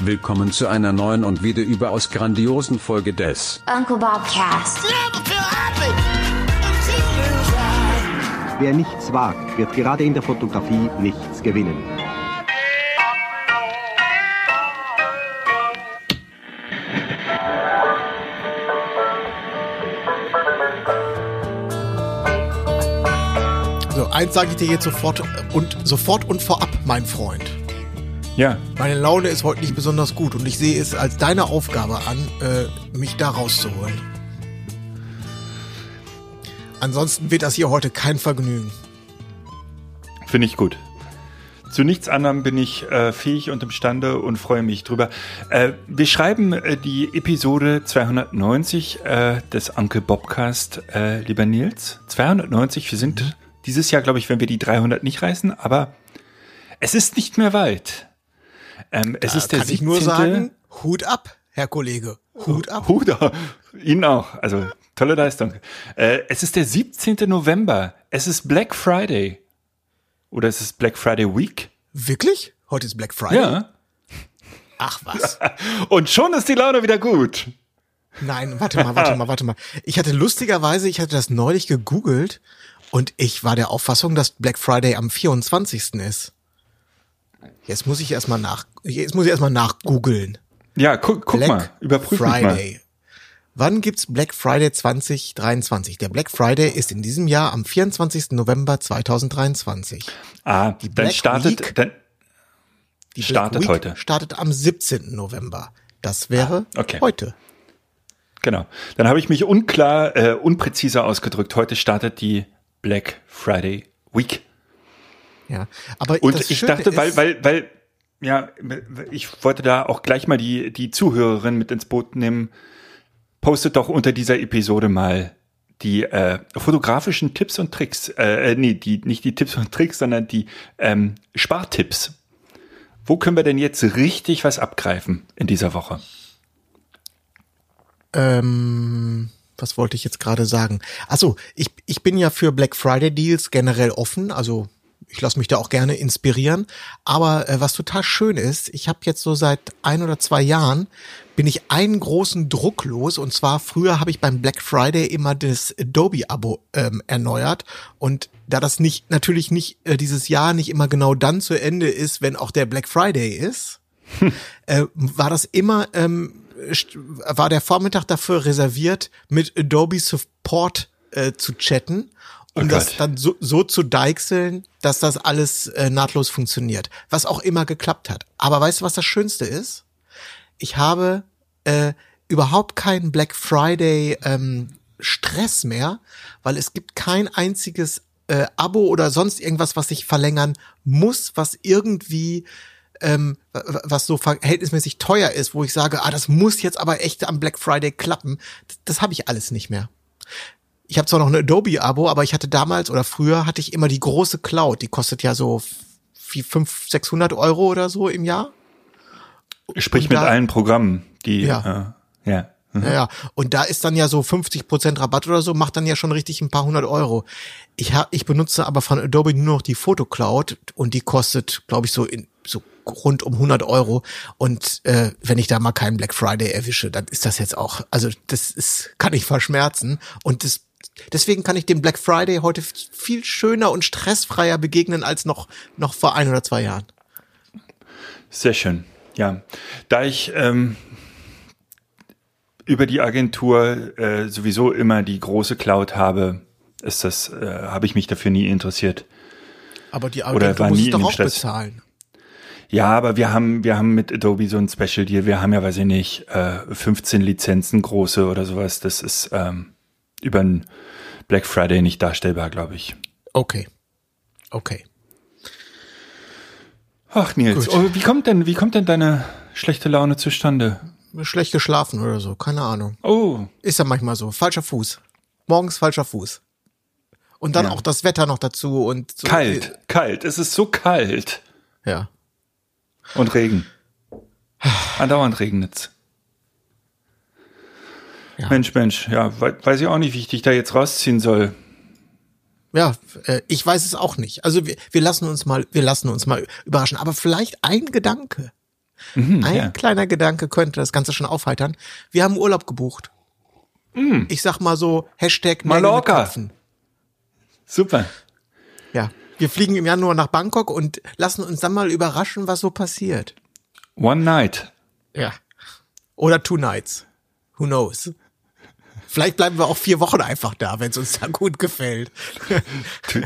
Willkommen zu einer neuen und wieder überaus grandiosen Folge des Uncle Bob Cast. Wer nichts wagt, wird gerade in der Fotografie nichts gewinnen. So, eins sage ich dir jetzt sofort und sofort und vorab, mein Freund. Ja, Meine Laune ist heute nicht besonders gut und ich sehe es als deine Aufgabe an, äh, mich da rauszuholen. Ansonsten wird das hier heute kein Vergnügen. finde ich gut. Zu nichts anderem bin ich äh, fähig und imstande und freue mich drüber. Äh, wir schreiben äh, die Episode 290 äh, des Uncle Bobcast, äh, lieber Nils. 290, wir sind dieses Jahr, glaube ich, wenn wir die 300 nicht reißen, aber es ist nicht mehr weit. Ähm, es ist der Kann 17. ich nur sagen, Hut ab, Herr Kollege. Hut ab. Hut ab. Ihnen auch. Also tolle Leistung. Äh, es ist der 17. November. Es ist Black Friday. Oder es ist Black Friday Week. Wirklich? Heute ist Black Friday? Ja. Ach was. Und schon ist die Laune wieder gut. Nein, warte mal, warte mal, warte mal. Ich hatte lustigerweise, ich hatte das neulich gegoogelt und ich war der Auffassung, dass Black Friday am 24. ist. Jetzt muss ich erstmal nach, jetzt muss ich erstmal nachgoogeln. Ja, guck, guck Black mal. Überprüf mich mal. Friday. Wann gibt's Black Friday 2023? Der Black Friday ist in diesem Jahr am 24. November 2023. Ah, Die dann Black startet, Week- dann Die Startet Week heute. startet am 17. November. Das wäre Ah, okay. heute. genau. Dann habe ich mich unklar, äh, unpräziser ausgedrückt. Heute startet die Black Friday Week. Ja, aber Und ich Schöne dachte, weil, weil, weil, ja, ich wollte da auch gleich mal die, die Zuhörerin mit ins Boot nehmen. Postet doch unter dieser Episode mal die äh, fotografischen Tipps und Tricks. Äh, äh, nee, die, nicht die Tipps und Tricks, sondern die ähm, Spartipps. Wo können wir denn jetzt richtig was abgreifen in dieser Woche? Ähm, was wollte ich jetzt gerade sagen? Achso, ich, ich bin ja für Black Friday Deals generell offen, also ich lasse mich da auch gerne inspirieren. Aber äh, was total schön ist, ich habe jetzt so seit ein oder zwei Jahren bin ich einen großen Druck los. Und zwar früher habe ich beim Black Friday immer das Adobe-Abo ähm, erneuert. Und da das nicht natürlich nicht äh, dieses Jahr nicht immer genau dann zu Ende ist, wenn auch der Black Friday ist, äh, war das immer ähm, war der Vormittag dafür reserviert, mit Adobe Support äh, zu chatten, um Oh das dann so, so zu deichseln, dass das alles äh, nahtlos funktioniert. Was auch immer geklappt hat. Aber weißt du, was das Schönste ist? Ich habe äh, überhaupt keinen Black Friday ähm, Stress mehr, weil es gibt kein einziges äh, Abo oder sonst irgendwas, was ich verlängern muss, was irgendwie ähm, was so verhältnismäßig teuer ist, wo ich sage, ah, das muss jetzt aber echt am Black Friday klappen. Das, das habe ich alles nicht mehr. Ich habe zwar noch ein Adobe-Abo, aber ich hatte damals oder früher hatte ich immer die große Cloud. Die kostet ja so wie 500, 600 Euro oder so im Jahr. Sprich Und mit da- allen Programmen, die, Ja. äh, ja. Mhm. Ja, ja. Und da ist dann ja so 50% Rabatt oder so, macht dann ja schon richtig ein paar hundert Euro. Ich, hab, ich benutze aber von Adobe nur noch die Fotocloud und die kostet, glaube ich, so, in, so rund um 100 Euro. Und äh, wenn ich da mal keinen Black Friday erwische, dann ist das jetzt auch, also das ist, kann ich verschmerzen. Und das, deswegen kann ich dem Black Friday heute viel schöner und stressfreier begegnen als noch, noch vor ein oder zwei Jahren. Sehr schön. Ja, da ich ähm, über die Agentur äh, sowieso immer die große Cloud habe, ist das, äh, habe ich mich dafür nie interessiert. Aber die Oder Agentur war muss nie doch auch Stress. bezahlen. Ja, aber wir haben, wir haben mit Adobe so ein Special Deal. Wir haben ja, weiß ich nicht, äh, 15 Lizenzen große oder sowas. Das ist ähm, über ein Black Friday nicht darstellbar, glaube ich. Okay. Okay. Ach Nils, oh, wie kommt denn, wie kommt denn deine schlechte Laune zustande? Schlecht geschlafen oder so, keine Ahnung. Oh, Ist ja manchmal so. Falscher Fuß. Morgens falscher Fuß. Und dann Ja. auch das Wetter noch dazu und so. kalt, kalt. Es ist so kalt. Ja. Und Regen. Andauernd regnet's. Ja. Mensch, Mensch, ja, we weiß ich auch nicht, wie ich dich da jetzt rausziehen soll. Ja, äh, ich weiß es auch nicht. Also wir, wir lassen uns mal, wir lassen uns mal überraschen. Aber vielleicht ein Gedanke, Mhm, ein ja. kleiner Gedanke könnte das Ganze schon aufheitern. Wir haben Urlaub gebucht. Ich sag mal so Hashtag Mallorca. Super. Ja, wir fliegen im Januar nach Bangkok und lassen uns dann mal überraschen, was so passiert. One night. Ja. Oder two nights. Who knows? Vielleicht bleiben wir auch vier Wochen einfach da, wenn es uns da gut gefällt.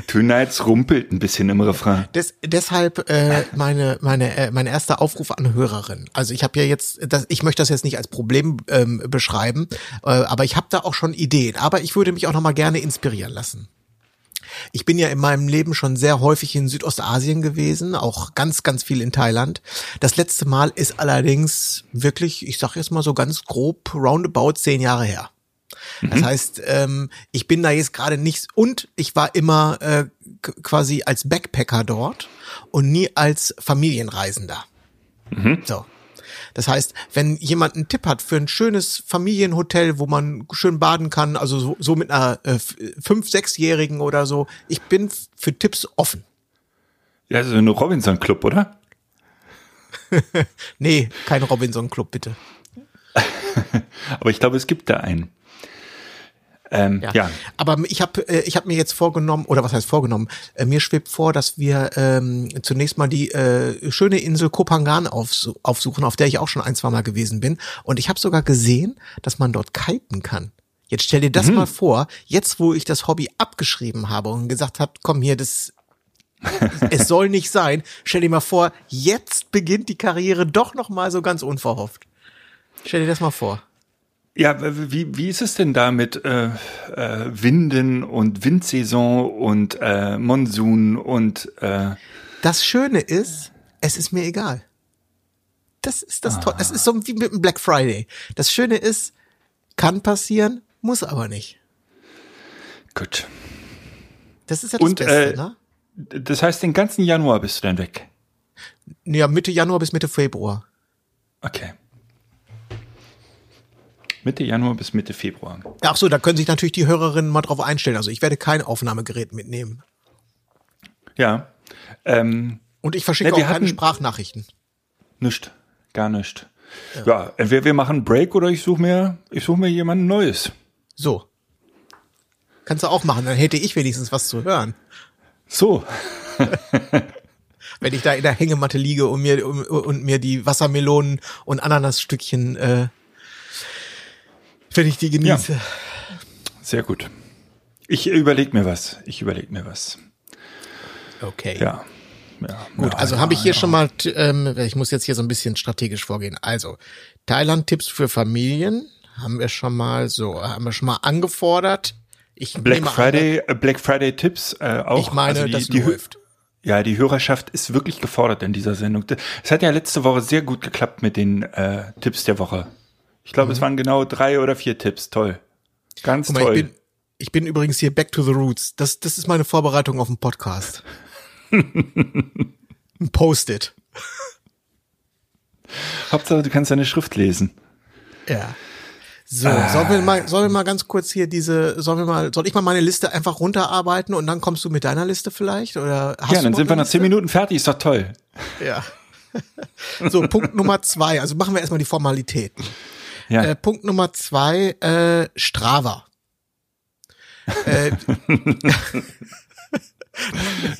Two, nights rumpelt ein bisschen im Refrain. Des, deshalb äh, meine meine äh, mein erster Aufruf an Hörerin. Also ich habe ja jetzt, das, ich möchte das jetzt nicht als Problem ähm, beschreiben, äh, aber ich habe da auch schon Ideen. Aber ich würde mich auch noch mal gerne inspirieren lassen. Ich bin ja in meinem Leben schon sehr häufig in Südostasien gewesen, auch ganz, ganz viel in Thailand. Das letzte Mal ist allerdings wirklich, ich sag jetzt mal so ganz grob, roundabout zehn Jahre her. Das heißt, ähm, ich bin da jetzt gerade nicht und ich war immer äh, quasi als Backpacker dort und nie als Familienreisender. So. Das heißt, wenn jemand einen Tipp hat für ein schönes Familienhotel, wo man schön baden kann, also so, so mit einer äh, fünf, sechsjährigen oder so, ich bin für Tipps offen. Ja, so ein Robinson-Club, oder? Nee, kein Robinson Club bitte. Aber ich glaube, es gibt da einen. Ähm, ja. Aber ich habe äh, ich hab mir jetzt vorgenommen, oder was heißt vorgenommen, äh, mir schwebt vor, dass wir ähm, zunächst mal die äh, schöne Insel Kopangan aufsu aufsuchen, auf der ich auch schon ein, zwei Mal gewesen bin. Und ich habe sogar gesehen, dass man dort kiten kann. Jetzt stell dir das mal vor, jetzt wo ich das Hobby abgeschrieben habe und gesagt habe, komm hier, das es soll nicht sein, stell dir mal vor, jetzt beginnt die Karriere doch noch mal so ganz unverhofft. Stell dir das mal vor. Ja, wie, wie ist es denn da mit äh, äh, Winden und Windsaison und äh, Monsun und äh, Das Schöne ist, es ist mir egal. Das ist das Tolle. Das ist so wie mit dem Black Friday. Das Schöne ist, kann passieren, muss aber nicht. gut. Das ist ja das Und, Beste, äh, ne? Das heißt, den ganzen Januar bist du dann weg. Ja, Mitte Januar bis Mitte Februar. Okay. Mitte Januar bis Mitte Februar. Ach so, da können sich natürlich die Hörerinnen mal drauf einstellen. Also ich werde kein Aufnahmegerät mitnehmen. Ja. Ähm, Und ich verschicke Ja, wir auch keine Sprachnachrichten. Nicht, gar nicht. Ja. entweder wir machen einen Break oder ich suche mir, ich suche mir jemanden Neues. So. Kannst du auch machen, dann hätte ich wenigstens was zu hören. So, Wenn ich da in der Hängematte liege und mir, und, und mir die Wassermelonen und Ananasstückchen, äh, wenn ich die genieße. sehr gut. Ich überlege mir was. Ich überlege mir was. Okay. Ja. ja Gut, ja, also ja, habe ich hier ja. schon mal, ähm, ich muss jetzt hier so ein bisschen strategisch vorgehen. Also, Thailand-Tipps für Familien haben wir schon mal so, haben wir schon mal angefordert. Ich Black nehme an, Friday, äh, Black Friday Tipps äh, auch. Ich meine, Also die, das die, läuft. Ja, die Hörerschaft ist wirklich gefordert in dieser Sendung. Es hat ja letzte Woche sehr gut geklappt mit den äh, Tipps der Woche. Ich glaube, es waren genau drei oder vier Tipps. Toll. Ganz Mhm. Mal, toll. ich bin, ich bin übrigens hier back to the roots. Das, das ist meine Vorbereitung auf den Podcast. Ein Post-it. Hauptsache, du kannst deine Schrift lesen. Ja. So, sollen wir mal, sollen wir mal ganz kurz hier diese, sollen wir mal, soll ich mal meine Liste einfach runterarbeiten und dann kommst du mit deiner Liste vielleicht? Oder hast ja, dann sind wir nach zehn? Minuten fertig. Ist doch toll. Ja. So, Punkt Nummer zwei. Also machen wir erstmal die Formalitäten. Ja. Äh, Punkt Nummer zwei, äh, Strava. äh,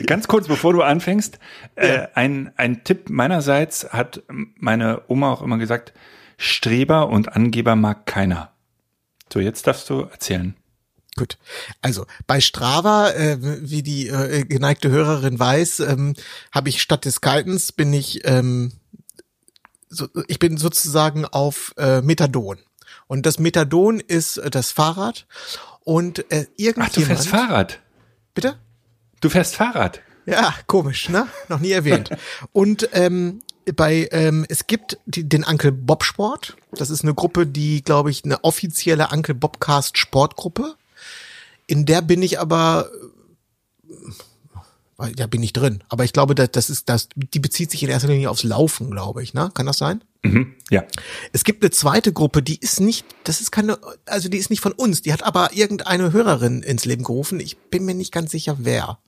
Ganz kurz, bevor du anfängst, äh, ein, ein Tipp meinerseits hat meine Oma auch immer gesagt, Streber und Angeber mag keiner. So, jetzt darfst du erzählen. Gut. Also bei Strava, äh, wie die äh, geneigte Hörerin weiß, ähm, habe ich statt des Kitens bin ich ähm, so, ich bin sozusagen auf äh, Methadon. Und das Methadon ist äh, das Fahrrad und äh, Ach, du irgendjemand fährst Fahrrad. bitte Du fährst Fahrrad. Ja, komisch, ne? Noch nie erwähnt. Und ähm, bei ähm, es gibt die, den Uncle Bob Sport. Das ist eine Gruppe, die, glaube ich, eine offizielle Uncle Bobcast Sportgruppe. In der bin ich aber da bin ich drin. Aber ich glaube, das, das ist das, die bezieht sich in erster Linie aufs Laufen, glaube ich, ne? Kann das sein? Mhm. Ja. Es gibt eine zweite Gruppe, die ist nicht, das ist keine, also die ist nicht von uns, die hat aber irgendeine Hörerin ins Leben gerufen. Ich bin mir nicht ganz sicher, wer.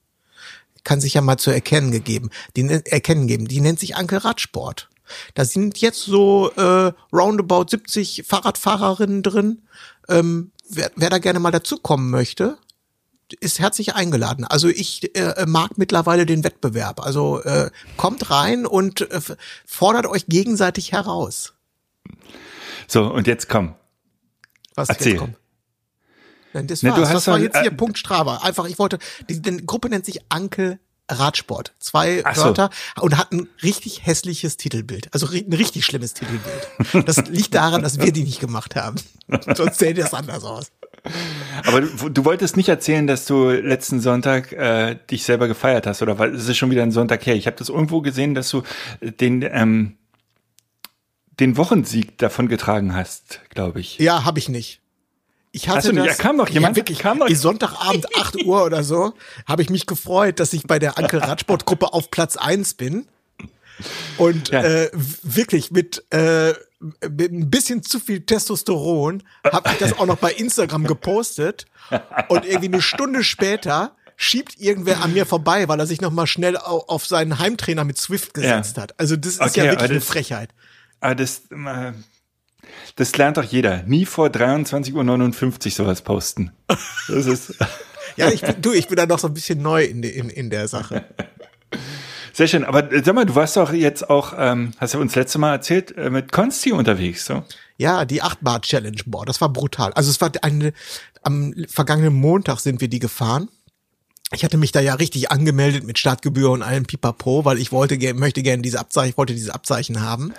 Kann sich ja mal zu erkennen gegeben, die nen- erkennen geben. Die nennt sich Anke Radsport. Da sind jetzt so äh, roundabout 70 Fahrradfahrerinnen drin. Ähm, wer, wer da gerne mal dazukommen möchte, ist herzlich eingeladen. Also ich äh, mag mittlerweile den Wettbewerb. Also äh, kommt rein und äh, fordert euch gegenseitig heraus. So, und jetzt komm. Was Erzähl. jetzt kommt. Nein, das Ne, war's. du hast das war jetzt hier äh, Punkt Strava. Einfach, ich wollte, die, die Gruppe nennt sich Anke Radsport. Zwei Ach so. Wörter und hat ein richtig hässliches Titelbild. Also ein richtig schlimmes Titelbild. Das liegt daran, dass wir die nicht gemacht haben. Sonst sähe das anders aus. Aber du, du wolltest nicht erzählen, dass du letzten Sonntag äh, dich selber gefeiert hast, oder weil es ist schon wieder ein Sonntag her. Ich habe das irgendwo gesehen, dass du den ähm, den Wochensieg davon getragen hast, glaube ich. Ja, habe ich nicht. Ich hatte Hast du nicht? das, Ja, kam doch jemand. Ja, wirklich, Kam doch- Sonntagabend 8 Uhr oder so habe ich mich gefreut, dass ich bei der Anke Radsportgruppe auf Platz 1 bin. Und Ja. äh, wirklich mit, äh, mit ein bisschen zu viel Testosteron habe ich das auch noch bei Instagram gepostet. Und irgendwie eine Stunde später schiebt irgendwer an mir vorbei, weil er sich noch mal schnell au- auf seinen Heimtrainer mit Swift gesetzt Ja. hat. Also das ist Okay, ja wirklich eine das- Frechheit. Aber das, äh, das lernt doch jeder. Nie vor 23.59 Uhr sowas posten. Das ist Ja, ich bin, du, ich bin da noch so ein bisschen neu in, in, in der Sache. sehr schön. Aber äh, sag mal, du warst doch jetzt auch, ähm, hast du uns letzte Mal erzählt, äh, mit Konsti unterwegs, so? Ja, die 8 Bar Challenge, boah, das war brutal. Also es war eine, am vergangenen Montag sind wir die gefahren. Ich hatte mich da ja richtig angemeldet mit Startgebühr und allem Pipapo, weil ich wollte, möchte gerne diese Abzeichen, ich wollte diese Abzeichen haben.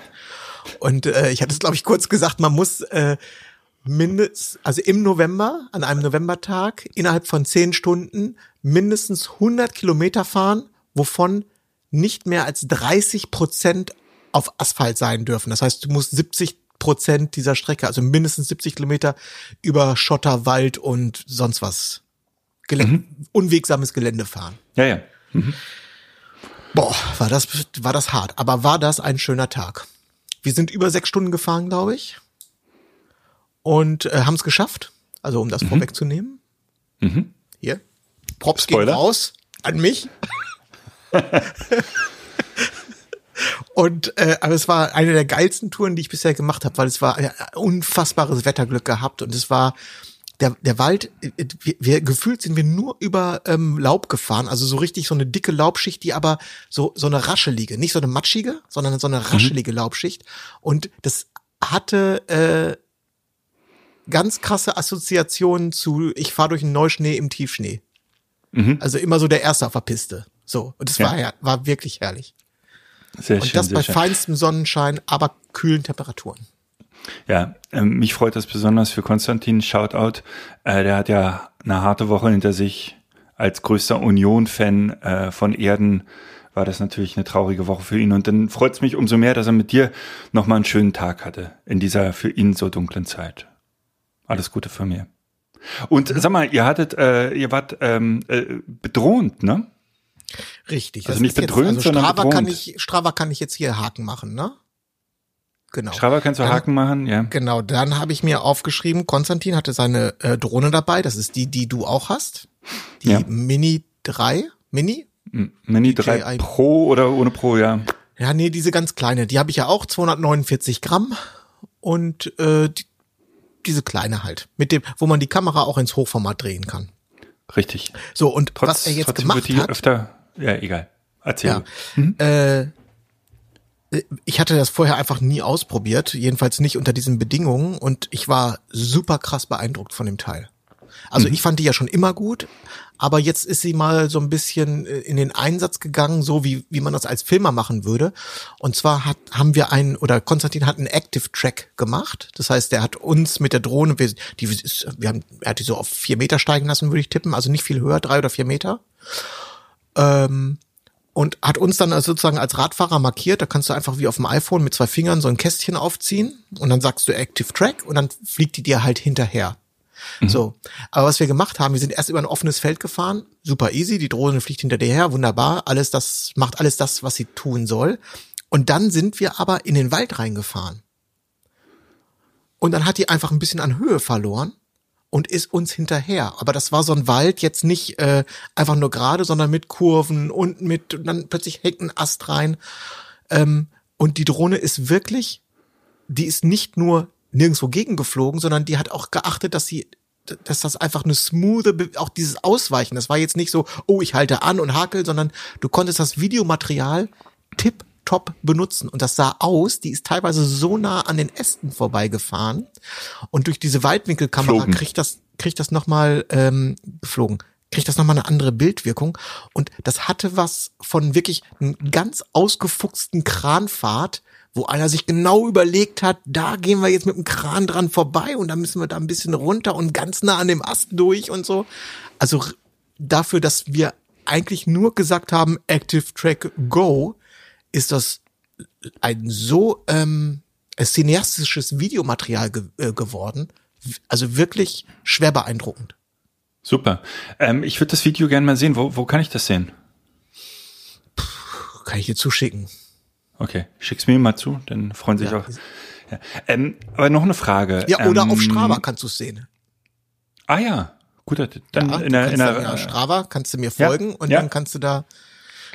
Und äh, ich hatte es, glaube ich, kurz gesagt, man muss äh, mindestens, also im November, an einem Novembertag, innerhalb von zehn Stunden mindestens 100 Kilometer fahren, wovon nicht mehr als 30 Prozent auf Asphalt sein dürfen. Das heißt, du musst 70 Prozent dieser Strecke, also mindestens 70 Kilometer über Schotter, Wald und sonst was Gelä unwegsames Gelände fahren. Ja, ja. Boah, war das, war das hart. Aber war das ein schöner Tag. Wir sind über sechs Stunden gefahren, glaube ich. Und äh, haben es geschafft. Also um das vorwegzunehmen. Hier. Props gehen Spoiler. raus an mich. Und äh, aber es war eine der geilsten Touren, die ich bisher gemacht habe, weil es war ein unfassbares Wetterglück gehabt und es war der, der Wald, äh, wir, wir gefühlt sind wir nur über ähm, Laub gefahren, also so richtig so eine dicke Laubschicht, die aber so so eine raschelige, nicht so eine matschige, sondern so eine raschelige Laubschicht. Und das hatte äh, ganz krasse Assoziationen zu, ich fahre durch einen Neuschnee im Tiefschnee. Also immer so der Erste auf der Piste. So. Und es Ja. war ja, war wirklich herrlich. Sehr Und schön, das bei schön. feinstem Sonnenschein, aber kühlen Temperaturen. Ja, ähm, mich freut das besonders für Konstantin. Shoutout. Äh, der hat ja eine harte Woche hinter sich. Als größter Union-Fan äh, von Erden war das natürlich eine traurige Woche für ihn. Und dann freut es mich umso mehr, dass er mit dir nochmal einen schönen Tag hatte in dieser für ihn so dunklen Zeit. Alles Gute für mir. Und sag mal, ihr hattet, äh, ihr wart ähm, äh, bedrohend, ne? Richtig. Also nicht bedröhnt, jetzt, also sondern Strava kann ich, Strava kann ich jetzt hier Haken machen, ne? Genau. Strava kannst du Dann- Haken machen, ja. Genau, dann habe ich mir aufgeschrieben, Konstantin hatte seine äh, Drohne dabei, das ist die, die du auch hast. Die Ja. Mini 3, Mini? M- Mini 3 DJI. Pro oder ohne Pro, ja. Ja, nee, diese ganz kleine, die habe ich ja auch, 249 Gramm und äh, die, diese kleine halt, mit dem, wo man die Kamera auch ins Hochformat drehen kann. Richtig. So, und Trotz, was er jetzt trotzdem gemacht hat, öfter, ja, egal. Erzähl. Ja. Äh, ich hatte das vorher einfach nie ausprobiert, jedenfalls nicht unter diesen Bedingungen und ich war super krass beeindruckt von dem Teil. Also ich fand die ja schon immer gut, aber jetzt ist sie mal so ein bisschen äh, in den Einsatz gegangen, so wie, wie man das als Filmer machen würde. Und zwar hat, haben wir einen, oder Konstantin hat einen Active Track gemacht. Das heißt, der hat uns mit der Drohne, wir, die ist, wir haben, er hat die so auf vier Meter steigen lassen, würde ich tippen, also nicht viel höher, drei oder vier Meter Ähm, und hat uns dann also sozusagen als Radfahrer markiert. Da kannst du einfach wie auf dem iPhone mit zwei Fingern so ein Kästchen aufziehen und dann sagst du Active Track und dann fliegt die dir halt hinterher. So. Aber was wir gemacht haben, wir sind erst über ein offenes Feld gefahren, super easy, die Drohne fliegt hinter dir her, wunderbar, alles das, macht alles das, was sie tun soll. Und dann sind wir aber in den Wald reingefahren. Und dann hat die einfach ein bisschen an Höhe verloren und ist uns hinterher. Aber das war so ein Wald jetzt nicht äh, einfach nur gerade, sondern mit Kurven und mit und dann plötzlich hängt ein Ast rein. Ähm, und die Drohne ist wirklich, die ist nicht nur nirgendwo gegengeflogen, sondern die hat auch geachtet, dass sie dass das einfach eine smoothe, Be- auch dieses Ausweichen, das war jetzt nicht so, oh, ich halte an und hakel, sondern du konntest das Videomaterial tipptopp benutzen. Und das sah aus, die ist teilweise so nah an den Ästen vorbeigefahren. Und durch diese Weitwinkelkamera Flogen. kriegt das, kriegt das nochmal, ähm, geflogen, kriegt das nochmal eine andere Bildwirkung. Und das hatte was von wirklich einem ganz ausgefuchsten Kranfahrt, wo einer sich genau überlegt hat, da gehen wir jetzt mit dem Kran dran vorbei und dann müssen wir da ein bisschen runter und ganz nah an dem Ast durch und so. Also dafür, dass wir eigentlich nur gesagt haben, Active Track Go, ist das ein so ähm, cineastisches Videomaterial ge äh, geworden. Also wirklich schwer beeindruckend. Super. Ähm, ich würde das Video gerne mal sehen. Wo, wo kann ich das sehen? Kann ich dir zuschicken. Okay, schick's mir mal zu, dann freuen sich Ja. auch. Ja. Ähm, aber noch eine Frage. Ja, oder ähm, auf Strava kannst du es sehen. Ah ja, gut, dann Ja, in der, in kannst der ja, Strava kannst du mir ja, folgen und ja. dann kannst du da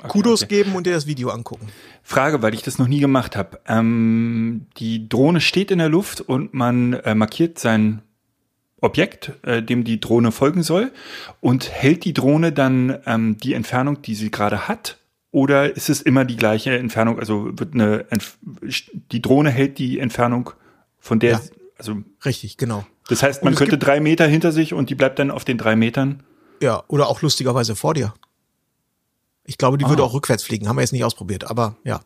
Kudos okay. geben und dir das Video angucken. Frage, weil ich das noch nie gemacht habe. Ähm, die Drohne steht in der Luft und man äh, markiert sein Objekt, äh, dem die Drohne folgen soll, und hält die Drohne dann ähm, die Entfernung, die sie gerade hat, oder ist es immer die gleiche Entfernung? Also wird eine Entf die Drohne hält die Entfernung von der, Ja. also Richtig, genau. das heißt, man könnte drei Meter hinter sich und die bleibt dann auf den drei Metern. Ja, oder auch lustigerweise vor dir. Ich glaube, die Ah. würde auch rückwärts fliegen. Haben wir jetzt nicht ausprobiert, aber ja.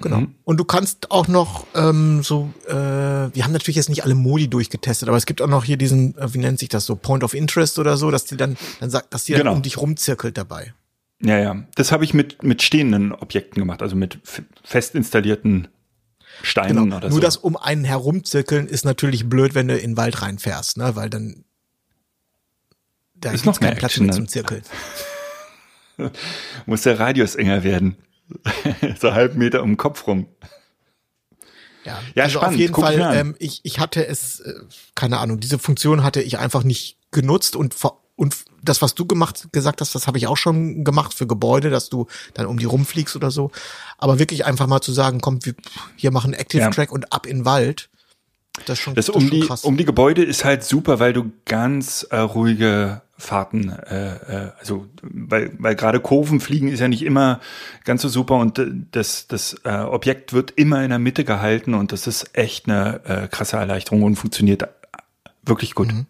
Genau. Mhm. Und du kannst auch noch ähm, so, äh, wir haben natürlich jetzt nicht alle Modi durchgetestet, aber es gibt auch noch hier diesen, äh, wie nennt sich das so, Point of Interest oder so, dass die dann, dann sagt, dass die dann Genau. um dich rumzirkelt dabei. Ja, ja. Das habe ich mit, mit stehenden Objekten gemacht, also mit fest installierten Steinen Genau. oder Nur so. das um einen herumzirkeln ist natürlich blöd, wenn du in den Wald reinfährst, ne? Weil dann da Ist noch keinen Platz mehr ne? zum Zirkeln. Muss der Radius enger werden. so halb Meter um den Kopf rum. Ja, Ja, also spannend. auf jeden Guck ich Fall, an. ähm, ich, ich hatte es, äh, keine Ahnung, diese Funktion hatte ich einfach nicht genutzt und vor- und das, was du gemacht, gesagt hast, das habe ich auch schon gemacht für Gebäude, dass du dann um die rumfliegst oder so. Aber wirklich einfach mal zu sagen, komm, wir hier machen Active Ja. Track und ab in den Wald. Das ist schon, Das das um ist schon die, um die Gebäude ist halt super, weil du ganz äh, ruhige Fahrten, äh, äh, also weil, weil gerade Kurven fliegen ist ja nicht immer ganz so super und äh, das, das äh, Objekt wird immer in der Mitte gehalten und das ist echt eine äh, krasse Erleichterung und funktioniert wirklich gut. Mhm.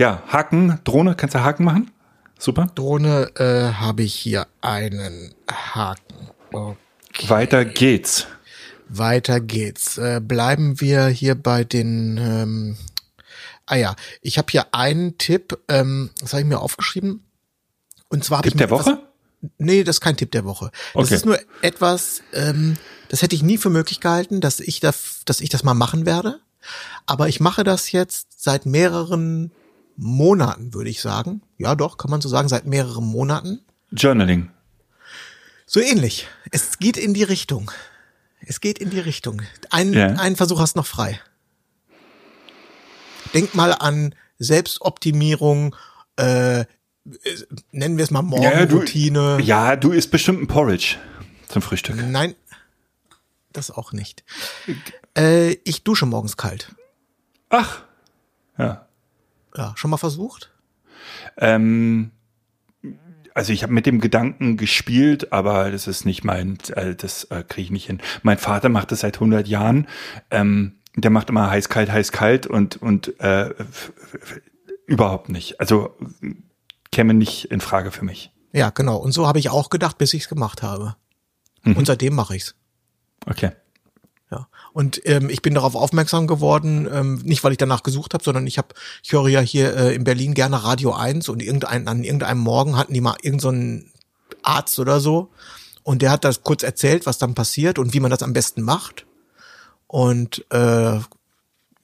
Ja, Haken, Drohne, kannst du Haken machen? Super. Drohne äh, habe ich hier einen Haken. Okay. Weiter geht's. Weiter geht's. Äh, bleiben wir hier bei den. Ähm, ah ja, ich habe hier einen Tipp. Ähm, das habe ich mir aufgeschrieben. Und zwar Tipp der Woche? Nee, das ist kein Tipp der Woche. Das Okay. ist nur etwas, ähm, das hätte ich nie für möglich gehalten, dass ich das, dass ich das mal machen werde. Aber ich mache das jetzt seit mehreren Monaten, würde ich sagen. Ja, doch, kann man so sagen, seit mehreren Monaten. Journaling. So ähnlich. Es geht in die Richtung. Es geht in die Richtung. Ein, Ja. einen Versuch hast noch frei. Denk mal an Selbstoptimierung, äh, äh, nennen wir es mal Morgenroutine. ja, du isst bestimmt ein Porridge zum Frühstück. Nein, das auch nicht. Äh, ich dusche morgens kalt. Ach. Ja. Ja, schon mal versucht? Ähm, also ich habe mit dem Gedanken gespielt, aber das ist nicht mein, äh, das äh, kriege ich nicht hin. Mein Vater macht das seit 100 Jahren. Ähm, der macht immer heiß, kalt, heiß, kalt und, und äh, überhaupt nicht. Also käme nicht in Frage für mich. Ja, genau. Und so habe ich auch gedacht, bis ich es gemacht habe. Und seitdem mache ich's. Okay. Und ähm, ich bin darauf aufmerksam geworden, ähm, nicht weil ich danach gesucht habe, sondern ich habe, ich höre ja hier äh, in Berlin gerne Radio 1 und irgendein, an irgendeinem Morgen hatten die mal irgendeinen so Arzt oder so und der hat das kurz erzählt, was dann passiert und wie man das am besten macht. Und äh,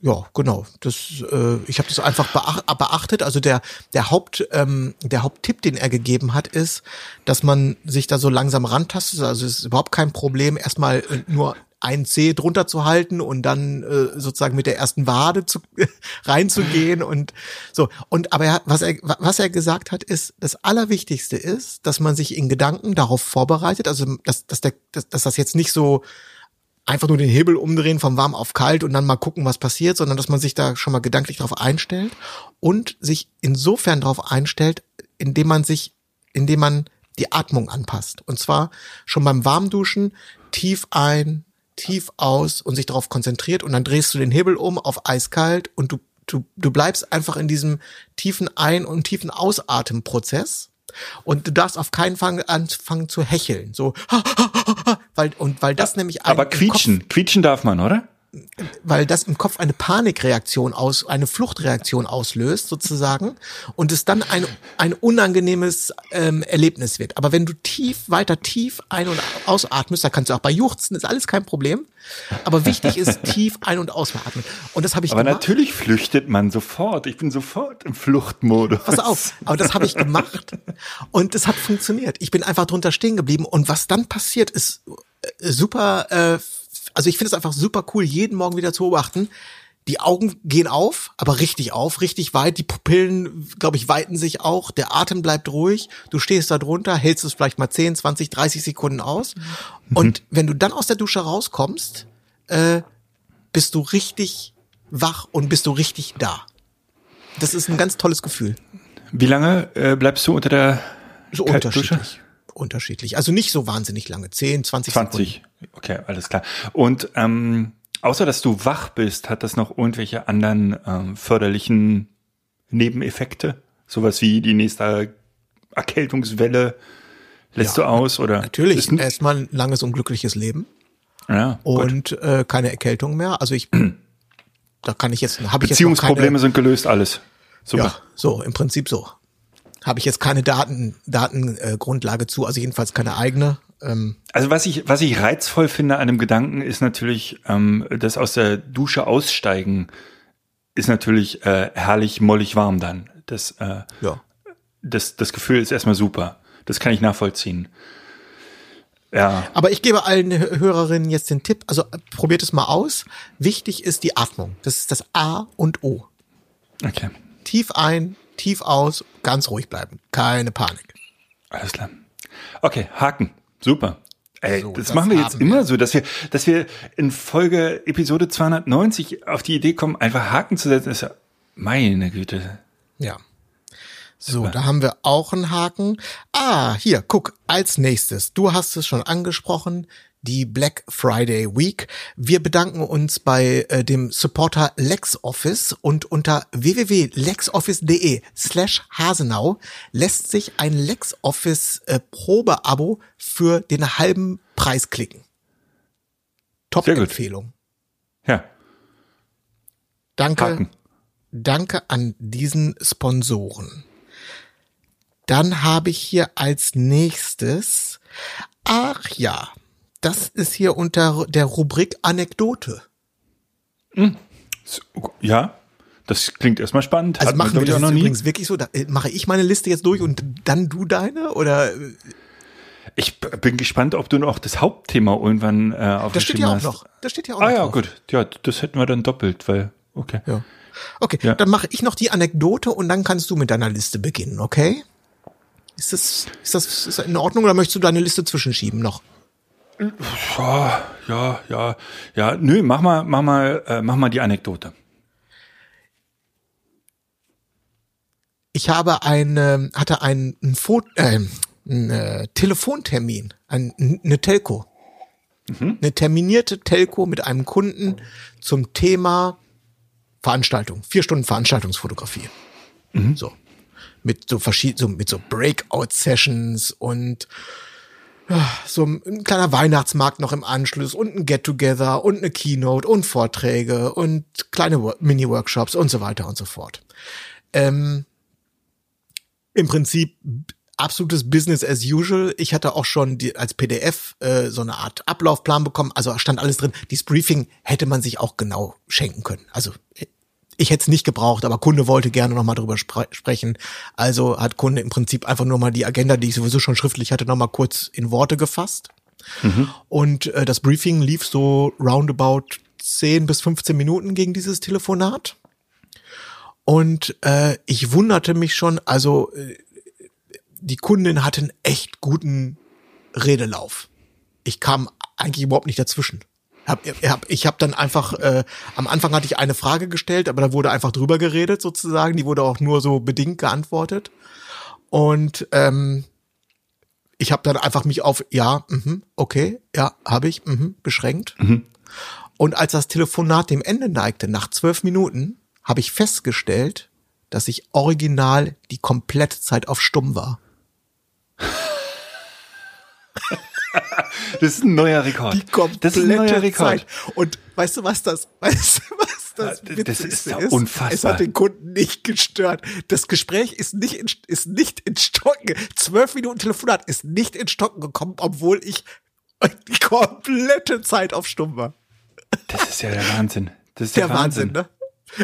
ja, genau. Das, äh, ich habe das einfach beacht, beachtet. Also der der Haupt ähm, der Haupttipp, den er gegeben hat, ist, dass man sich da so langsam rantastet. Also es ist überhaupt kein Problem, erstmal nur ein C drunter zu halten und dann äh, sozusagen mit der ersten Wade zu, reinzugehen und so. Und aber er, was er was er gesagt hat, ist das Allerwichtigste ist, dass man sich in Gedanken darauf vorbereitet. Also dass dass der dass, dass das jetzt nicht so einfach nur den Hebel umdrehen vom warm auf kalt und dann mal gucken, was passiert, sondern dass man sich da schon mal gedanklich darauf einstellt und sich insofern darauf einstellt, indem man sich, indem man die Atmung anpasst. Und zwar schon beim Warmduschen tief ein, tief aus und sich darauf konzentriert und dann drehst du den Hebel um auf eiskalt und du, du, du bleibst einfach in diesem tiefen Ein- und tiefen Ausatmenprozess und du darfst auf keinen Fall anfangen zu hecheln, so, weil, und weil das nämlich Aber quietschen, Kopf, quietschen darf man, oder? Weil das im Kopf eine Panikreaktion aus, eine Fluchtreaktion auslöst sozusagen und es dann ein, ein unangenehmes ähm, Erlebnis wird. Aber wenn du tief, weiter tief ein- und ausatmest, da kannst du auch bei Juchzen, ist alles kein Problem. Aber wichtig ist tief ein- und ausatmen. Und das habe ich aber gemacht. Aber natürlich flüchtet man sofort. Ich bin sofort im Fluchtmodus. Pass auf, aber das habe ich gemacht und es hat funktioniert. Ich bin einfach drunter stehen geblieben und was dann passiert ist äh, super äh, also ich finde es einfach super cool, jeden Morgen wieder zu beobachten. Die Augen gehen auf, aber richtig auf, richtig weit. Die Pupillen, glaube ich, weiten sich auch. Der Atem bleibt ruhig. Du stehst da drunter, hältst es vielleicht mal 10, 20, 30 Sekunden aus. Mhm. Und wenn du dann aus der Dusche rauskommst, äh, bist du richtig wach und bist du richtig da. Das ist ein ganz tolles Gefühl. Wie lange äh, bleibst du unter der so unterschiedlich unterschiedlich. Also nicht so wahnsinnig lange, 10, 20 20. Sekunden. Okay, alles klar. Und ähm, außer dass du wach bist, hat das noch irgendwelche anderen ähm, förderlichen Nebeneffekte? Sowas wie die nächste Erkältungswelle lässt ja, du aus oder? Natürlich, erstmal ein langes unglückliches Leben. Ja. Und äh, keine Erkältung mehr. Also ich, da kann ich jetzt, habe ich jetzt Beziehungsprobleme keine, sind gelöst, alles. Super. Ja, so im Prinzip so habe ich jetzt keine Daten, Datengrundlage äh, zu, also jedenfalls keine eigene. Ähm. Also was ich, was ich reizvoll finde an einem Gedanken ist natürlich, ähm, das aus der Dusche aussteigen ist natürlich äh, herrlich mollig warm dann. Das, äh, ja. das, das Gefühl ist erstmal super. Das kann ich nachvollziehen. Ja. Aber ich gebe allen Hörerinnen jetzt den Tipp, also probiert es mal aus. Wichtig ist die Atmung. Das ist das A und O. Okay. Tief ein, tief aus, ganz ruhig bleiben. Keine Panik. Alles klar. Okay, Haken. Super. Ey, so, das, das, machen wir jetzt immer so, dass wir, dass wir in Folge Episode 290 auf die Idee kommen, einfach Haken zu setzen. Das ist ja, meine Güte. Ja. So, Super. da haben wir auch einen Haken. Ah, hier, guck, als nächstes. Du hast es schon angesprochen die Black Friday Week. Wir bedanken uns bei äh, dem Supporter LexOffice und unter www.lexoffice.de slash Hasenau lässt sich ein LexOffice äh, Probeabo für den halben Preis klicken. Top-Empfehlung. Ja. Danke. Haken. Danke an diesen Sponsoren. Dann habe ich hier als nächstes, ach ja, das ist hier unter der Rubrik Anekdote. Hm. Ja, das klingt erstmal spannend. Also Hat machen wir das noch übrigens wirklich so? Da, äh, mache ich meine Liste jetzt durch und dann du deine? Oder? Ich bin gespannt, ob du noch das Hauptthema irgendwann äh, auf Das steht ja auch noch. Das steht ja auch ah, noch. Ah ja, drauf. gut. Ja, das hätten wir dann doppelt, weil, okay. Ja. Okay, ja. dann mache ich noch die Anekdote und dann kannst du mit deiner Liste beginnen, okay? Ist das, ist das, ist das in Ordnung oder möchtest du deine Liste zwischenschieben noch? Ja, ja, ja, ja. Nö, mach mal, mach mal, äh, mach mal die Anekdote. Ich habe eine, hatte einen, einen, Foto, äh, einen äh, Telefontermin, ein, eine Telco. Mhm. Eine terminierte Telco mit einem Kunden zum Thema Veranstaltung. Vier Stunden Veranstaltungsfotografie. Mhm. So. Mit so verschiedenen, so, mit so Breakout-Sessions und so ein kleiner Weihnachtsmarkt noch im Anschluss und ein Get-Together und eine Keynote und Vorträge und kleine Mini-Workshops und so weiter und so fort. Ähm, Im Prinzip absolutes Business as usual. Ich hatte auch schon die, als PDF äh, so eine Art Ablaufplan bekommen. Also stand alles drin. Dieses Briefing hätte man sich auch genau schenken können. Also ich hätte es nicht gebraucht, aber Kunde wollte gerne nochmal drüber spre sprechen. Also hat Kunde im Prinzip einfach nur mal die Agenda, die ich sowieso schon schriftlich hatte, nochmal kurz in Worte gefasst. Mhm. Und äh, das Briefing lief so roundabout 10 bis 15 Minuten gegen dieses Telefonat. Und äh, ich wunderte mich schon, also äh, die Kundin hatte einen echt guten Redelauf. Ich kam eigentlich überhaupt nicht dazwischen. Hab, hab, ich habe dann einfach, äh, am Anfang hatte ich eine Frage gestellt, aber da wurde einfach drüber geredet sozusagen. Die wurde auch nur so bedingt geantwortet. Und ähm, ich habe dann einfach mich auf, ja, mh, okay, ja, habe ich, mh, beschränkt. Mhm. Und als das Telefonat dem Ende neigte, nach zwölf Minuten, habe ich festgestellt, dass ich original die komplette Zeit auf Stumm war. Das ist ein neuer Rekord. Die komplette das ist ein neuer Rekord. Zeit. Und weißt du, was das, weißt du, was das, das ist ja unfassbar. Es hat den Kunden nicht gestört. Das Gespräch ist nicht in, ist nicht in Stocken. Zwölf Minuten Telefonat ist nicht in Stocken gekommen, obwohl ich die komplette Zeit auf Stumm war. Das ist ja der Wahnsinn. Das ist der, der Wahnsinn, Wahnsinn, ne?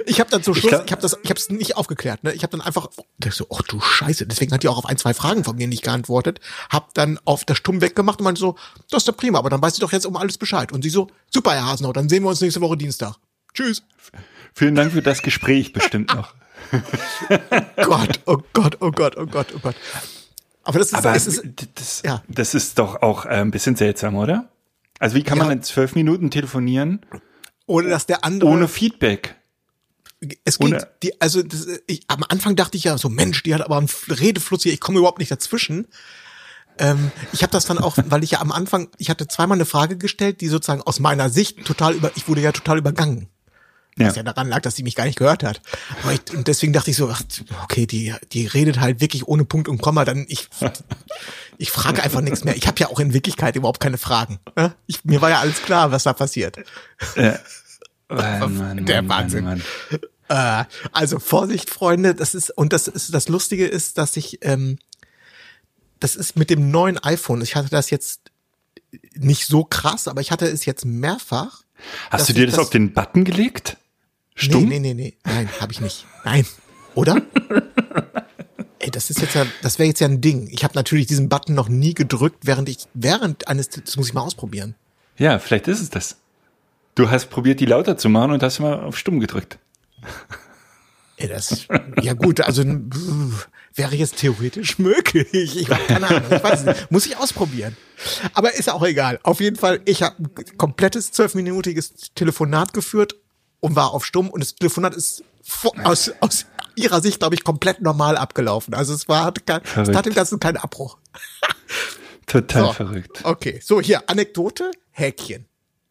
Ich habe dann zum Schluss, ich, ich habe das, ich habe es nicht aufgeklärt. Ne? Ich habe dann einfach, ich so, ach du Scheiße, deswegen hat die auch auf ein, zwei Fragen von mir nicht geantwortet. Hab dann auf der Stumm weggemacht und meinte so, das ist doch prima, aber dann weiß ich doch jetzt um alles Bescheid. Und sie so, super, Herr Hasenau, dann sehen wir uns nächste Woche Dienstag. Tschüss. Vielen Dank für das Gespräch bestimmt noch. Gott, oh Gott, oh Gott, oh Gott, oh Gott. Aber das ist, aber ist, das, ja. das ist doch auch äh, ein bisschen seltsam, oder? Also wie kann ja. man in zwölf Minuten telefonieren? Ohne dass der andere. Ohne Feedback. Es geht, Ohne die, also das, ich, am Anfang dachte ich ja so, Mensch, die hat aber einen Redefluss hier, ich komme überhaupt nicht dazwischen. Ähm, ich habe das dann auch, weil ich ja am Anfang, ich hatte zweimal eine Frage gestellt, die sozusagen aus meiner Sicht total über, ich wurde ja total übergangen. Ja. Was ja daran lag, dass sie mich gar nicht gehört hat. Ich, und deswegen dachte ich so, ach, okay, die, die redet halt wirklich ohne Punkt und Komma, dann ich, ich frage einfach nichts mehr. Ich habe ja auch in Wirklichkeit überhaupt keine Fragen. Ne? Ich, mir war ja alles klar, was da passiert. Ja. Mann, Mann, Der Wahnsinn. Mann, äh, also Vorsicht, Freunde, das ist, und das ist, das Lustige ist, dass ich, ähm, das ist mit dem neuen iPhone, ich hatte das jetzt nicht so krass, aber ich hatte es jetzt mehrfach. Hast du dir das, das auf den Button gelegt? Stumm? Nee, nee, nee, nee. Nein, habe ich nicht. Nein. Oder? Ey, das ist jetzt ja, das wäre jetzt ja ein Ding. Ich habe natürlich diesen Button noch nie gedrückt, während ich, während eines, das muss ich mal ausprobieren. Ja, vielleicht ist es das. Du hast probiert, die lauter zu machen und hast mal auf Stumm gedrückt. Ey, das, ja gut, also wäre jetzt theoretisch möglich. Ich habe keine Ahnung, ich weiß nicht. Muss ich ausprobieren. Aber ist auch egal. Auf jeden Fall, ich habe ein komplettes zwölfminütiges Telefonat geführt und war auf Stumm und das Telefonat ist aus, aus ihrer Sicht, glaube ich, komplett normal abgelaufen. Also es war, hat, es hat im Ganzen keinen Abbruch. Total so, verrückt. Okay, so hier Anekdote, Häkchen.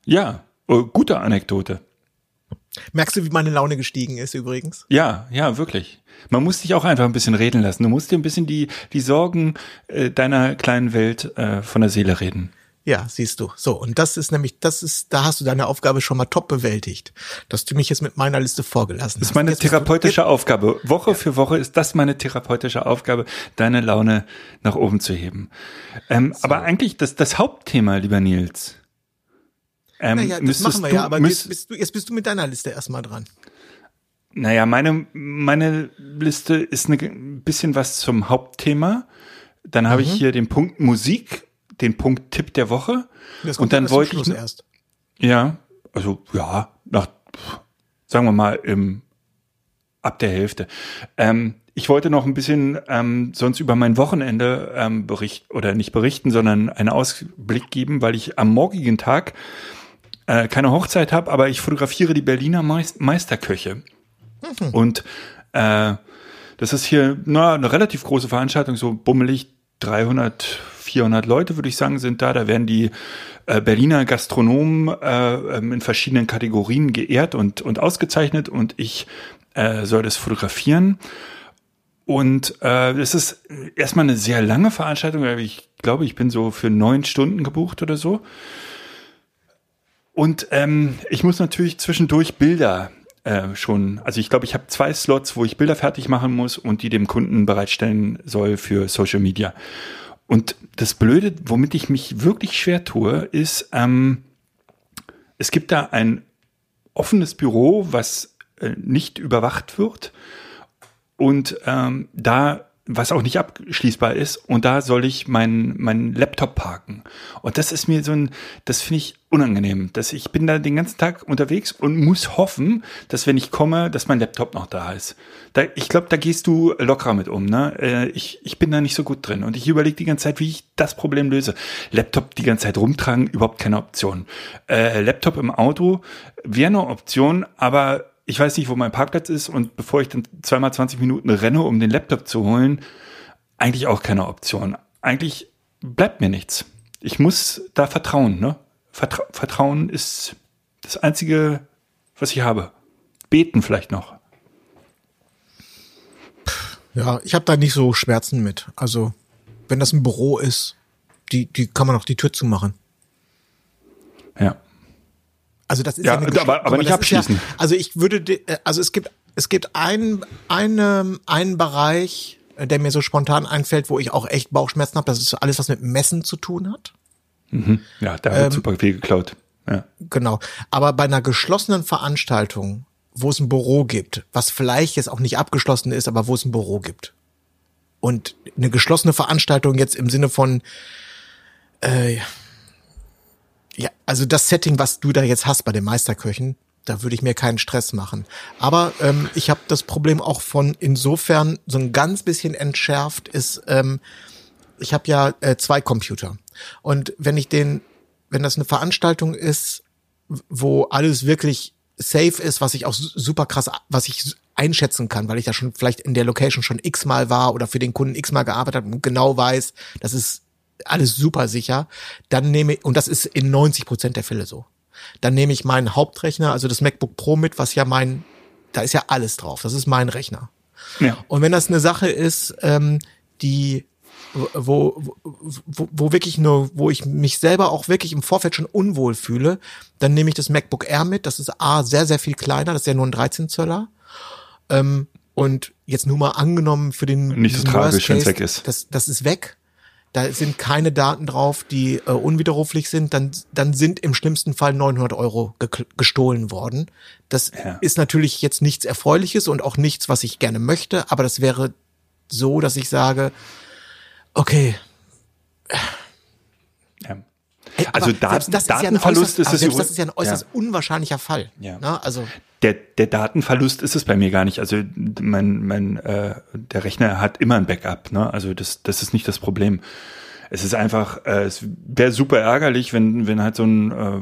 Ja, oh, gute Anekdote. Merkst du, wie meine Laune gestiegen ist übrigens? Ja, ja, wirklich. Man muss dich auch einfach ein bisschen reden lassen. Du musst dir ein bisschen die, die Sorgen äh, deiner kleinen Welt äh, von der Seele reden. Ja, siehst du. So, und das ist nämlich, das ist, da hast du deine Aufgabe schon mal top bewältigt, dass du mich jetzt mit meiner Liste vorgelassen hast. Das ist meine therapeutische Aufgabe. Woche ja. für Woche ist das meine therapeutische Aufgabe, deine Laune nach oben zu heben. Ähm, so. Aber eigentlich das, das Hauptthema, lieber Nils, ähm, naja, das machen wir du, ja, aber jetzt bist, du, jetzt bist du mit deiner Liste erstmal dran. Naja, meine, meine Liste ist ein bisschen was zum Hauptthema. Dann habe mhm. ich hier den Punkt Musik, den Punkt Tipp der Woche. und dann wollte ich. Erst. Ja, also ja, nach, sagen wir mal, im, ab der Hälfte. Ähm, ich wollte noch ein bisschen ähm, sonst über mein Wochenende ähm, berichten oder nicht berichten, sondern einen Ausblick geben, weil ich am morgigen Tag äh, keine Hochzeit habe, aber ich fotografiere die Berliner Meisterköche. Mhm. Und äh, das ist hier na, eine relativ große Veranstaltung, so bummelig 300, 400 Leute, würde ich sagen, sind da. Da werden die äh, Berliner Gastronomen äh, ähm, in verschiedenen Kategorien geehrt und, und ausgezeichnet und ich äh, soll das fotografieren. Und äh, es ist erstmal eine sehr lange Veranstaltung. Ich glaube, ich bin so für neun Stunden gebucht oder so. Und ähm, ich muss natürlich zwischendurch Bilder äh, schon, also ich glaube, ich habe zwei Slots, wo ich Bilder fertig machen muss und die dem Kunden bereitstellen soll für Social Media. Und das Blöde, womit ich mich wirklich schwer tue, ist, ähm, es gibt da ein offenes Büro, was äh, nicht überwacht wird. Und ähm, da was auch nicht abschließbar ist. Und da soll ich meinen mein Laptop parken. Und das ist mir so ein, das finde ich unangenehm. Dass ich bin da den ganzen Tag unterwegs und muss hoffen, dass wenn ich komme, dass mein Laptop noch da ist. Da, ich glaube, da gehst du lockerer mit um. Ne? Äh, ich, ich bin da nicht so gut drin. Und ich überlege die ganze Zeit, wie ich das Problem löse. Laptop die ganze Zeit rumtragen, überhaupt keine Option. Äh, Laptop im Auto wäre eine Option, aber ich weiß nicht, wo mein Parkplatz ist und bevor ich dann zweimal 20 Minuten renne, um den Laptop zu holen, eigentlich auch keine Option. Eigentlich bleibt mir nichts. Ich muss da vertrauen, ne? Vertra vertrauen ist das einzige, was ich habe. Beten vielleicht noch. Ja, ich habe da nicht so Schmerzen mit. Also, wenn das ein Büro ist, die, die kann man auch die Tür zumachen. Ja. Also das ist ja, ja eine aber, aber nicht abschließen. Ja, also ich würde, äh, also es gibt, es gibt einen, einen, einen Bereich, äh, der mir so spontan einfällt, wo ich auch echt Bauchschmerzen habe. Das ist alles, was mit Messen zu tun hat. Mhm. Ja, da wird ähm, super viel geklaut. Ja. Genau. Aber bei einer geschlossenen Veranstaltung, wo es ein Büro gibt, was vielleicht jetzt auch nicht abgeschlossen ist, aber wo es ein Büro gibt. Und eine geschlossene Veranstaltung jetzt im Sinne von, äh, ja, also das Setting, was du da jetzt hast bei den Meisterköchen, da würde ich mir keinen Stress machen. Aber ähm, ich habe das Problem auch von insofern so ein ganz bisschen entschärft ist, ähm, ich habe ja äh, zwei Computer. Und wenn ich den, wenn das eine Veranstaltung ist, wo alles wirklich safe ist, was ich auch super krass, was ich einschätzen kann, weil ich da schon vielleicht in der Location schon x-mal war oder für den Kunden x-mal gearbeitet habe und genau weiß, das ist alles super sicher, dann nehme ich, und das ist in 90 Prozent der Fälle so, dann nehme ich meinen Hauptrechner, also das MacBook Pro mit, was ja mein, da ist ja alles drauf, das ist mein Rechner. Ja. Und wenn das eine Sache ist, ähm, die wo, wo, wo, wirklich nur, wo ich mich selber auch wirklich im Vorfeld schon unwohl fühle, dann nehme ich das MacBook Air mit. Das ist A, sehr, sehr viel kleiner, das ist ja nur ein 13 Zöller. Ähm, und jetzt nur mal angenommen für den nicht so tragisch, wenn es weg ist. Das, das ist weg da sind keine Daten drauf, die äh, unwiderruflich sind, dann, dann sind im schlimmsten Fall 900 Euro ge gestohlen worden. Das ja. ist natürlich jetzt nichts Erfreuliches und auch nichts, was ich gerne möchte, aber das wäre so, dass ich sage, okay. Also Daten, Datenverlust ist, ja es das ist ja ein äußerst ja. unwahrscheinlicher Fall. Ja. Na, ne? also der, der Datenverlust ist es bei mir gar nicht. Also mein, mein, äh, der Rechner hat immer ein Backup. Ne? Also das, das ist nicht das Problem. Es ist einfach, äh, es wäre super ärgerlich, wenn, wenn halt so ein äh,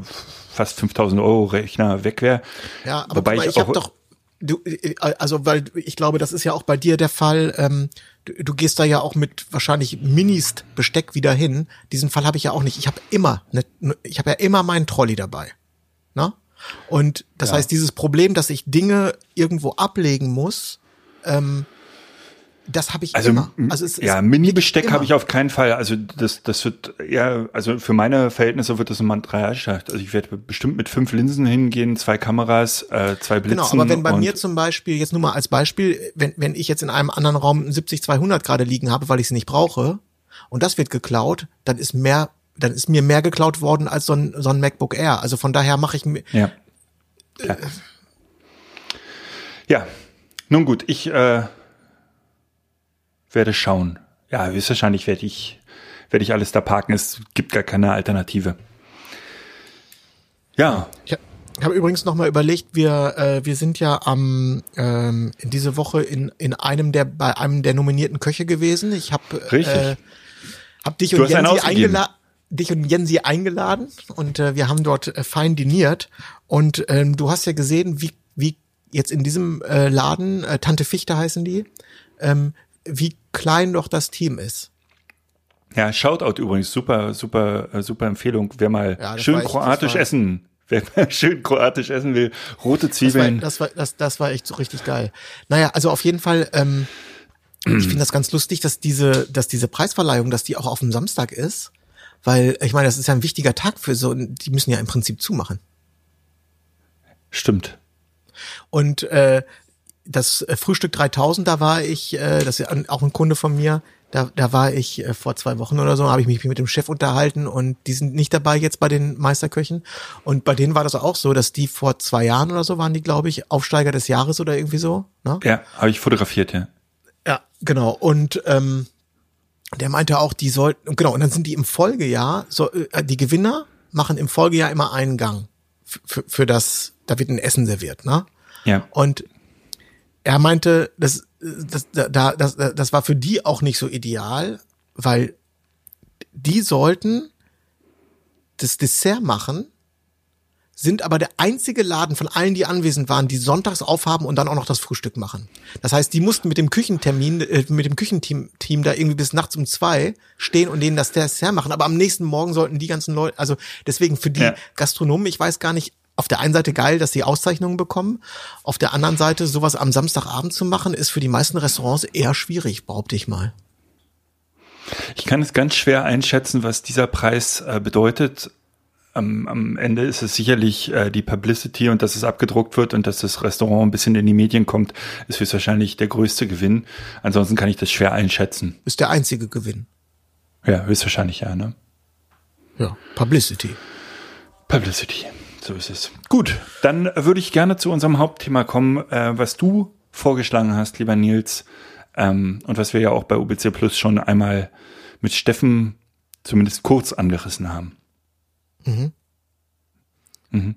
fast 5000 Euro Rechner weg wäre. Ja, aber Wobei mal, ich, ich habe doch, du, äh, also weil ich glaube, das ist ja auch bei dir der Fall. Ähm, du, du gehst da ja auch mit wahrscheinlich Minist Besteck wieder hin. Diesen Fall habe ich ja auch nicht. Ich habe immer, ne, ich habe ja immer meinen Trolley dabei. Ne? Und das ja. heißt, dieses Problem, dass ich Dinge irgendwo ablegen muss, ähm, das habe ich also, immer. Also es ja, Mini-Besteck habe ich auf keinen Fall. Also das, das wird ja, also für meine Verhältnisse wird das ein Materialschacht. Also ich werde bestimmt mit fünf Linsen hingehen, zwei Kameras, äh, zwei Blitzen. Genau, aber wenn bei mir zum Beispiel jetzt nur mal als Beispiel, wenn wenn ich jetzt in einem anderen Raum ein 70-200 gerade liegen habe, weil ich sie nicht brauche und das wird geklaut, dann ist mehr dann ist mir mehr geklaut worden als so ein, so ein MacBook Air. Also von daher mache ich mir. Ja. Äh, ja. Nun gut, ich äh, werde schauen. Ja, höchstwahrscheinlich werde ich, werde ich alles da parken. Es gibt gar keine Alternative. Ja. Ich habe übrigens noch mal überlegt, wir äh, wir sind ja am ähm, in diese Woche in in einem der bei einem der nominierten Köche gewesen. Ich habe äh, hab dich und Jensi eingeladen dich und Jensi eingeladen und äh, wir haben dort äh, fein diniert und ähm, du hast ja gesehen, wie wie jetzt in diesem äh, Laden äh, Tante Fichte heißen die, ähm, wie klein doch das Team ist. Ja, Shoutout übrigens, super, super, äh, super Empfehlung. Wer mal ja, schön kroatisch war, essen, wer mal schön kroatisch essen will, rote Zwiebeln. Das war, das war, das, das war echt so richtig geil. Naja, also auf jeden Fall, ähm, ich finde das ganz lustig, dass diese, dass diese Preisverleihung, dass die auch auf dem Samstag ist. Weil, ich meine, das ist ja ein wichtiger Tag für so, die müssen ja im Prinzip zumachen. Stimmt. Und äh, das äh, Frühstück 3000, da war ich, äh, das ist ja auch ein Kunde von mir, da, da war ich äh, vor zwei Wochen oder so, habe ich mich mit dem Chef unterhalten und die sind nicht dabei jetzt bei den Meisterköchen. Und bei denen war das auch so, dass die vor zwei Jahren oder so waren die, glaube ich, Aufsteiger des Jahres oder irgendwie so. Ne? Ja, habe ich fotografiert, ja. Ja, genau. Und ähm, der meinte auch, die sollten, genau, und dann sind die im Folgejahr, so, äh, die Gewinner machen im Folgejahr immer einen Gang für, für das, da wird ein Essen serviert, ne? Ja. Und er meinte, das, das, da, das, das war für die auch nicht so ideal, weil die sollten das Dessert machen, sind aber der einzige Laden von allen, die anwesend waren, die sonntags aufhaben und dann auch noch das Frühstück machen. Das heißt, die mussten mit dem Küchentermin, äh, mit dem Küchenteam Team da irgendwie bis nachts um zwei stehen und denen das Dessert machen. Aber am nächsten Morgen sollten die ganzen Leute, also deswegen für die Ja. Gastronomen, ich weiß gar nicht, auf der einen Seite geil, dass sie Auszeichnungen bekommen. Auf der anderen Seite, sowas am Samstagabend zu machen, ist für die meisten Restaurants eher schwierig, behaupte ich mal. Ich kann es ganz schwer einschätzen, was dieser Preis äh, bedeutet. Am, am Ende ist es sicherlich äh, die Publicity und dass es abgedruckt wird und dass das Restaurant ein bisschen in die Medien kommt, ist höchstwahrscheinlich der größte Gewinn. Ansonsten kann ich das schwer einschätzen. Ist der einzige Gewinn. Ja, höchstwahrscheinlich ja, ne? Ja, Publicity. Publicity, so ist es. Gut, dann würde ich gerne zu unserem Hauptthema kommen, äh, was du vorgeschlagen hast, lieber Nils, ähm, und was wir ja auch bei UBC Plus schon einmal mit Steffen zumindest kurz angerissen haben. Mhm. Mhm.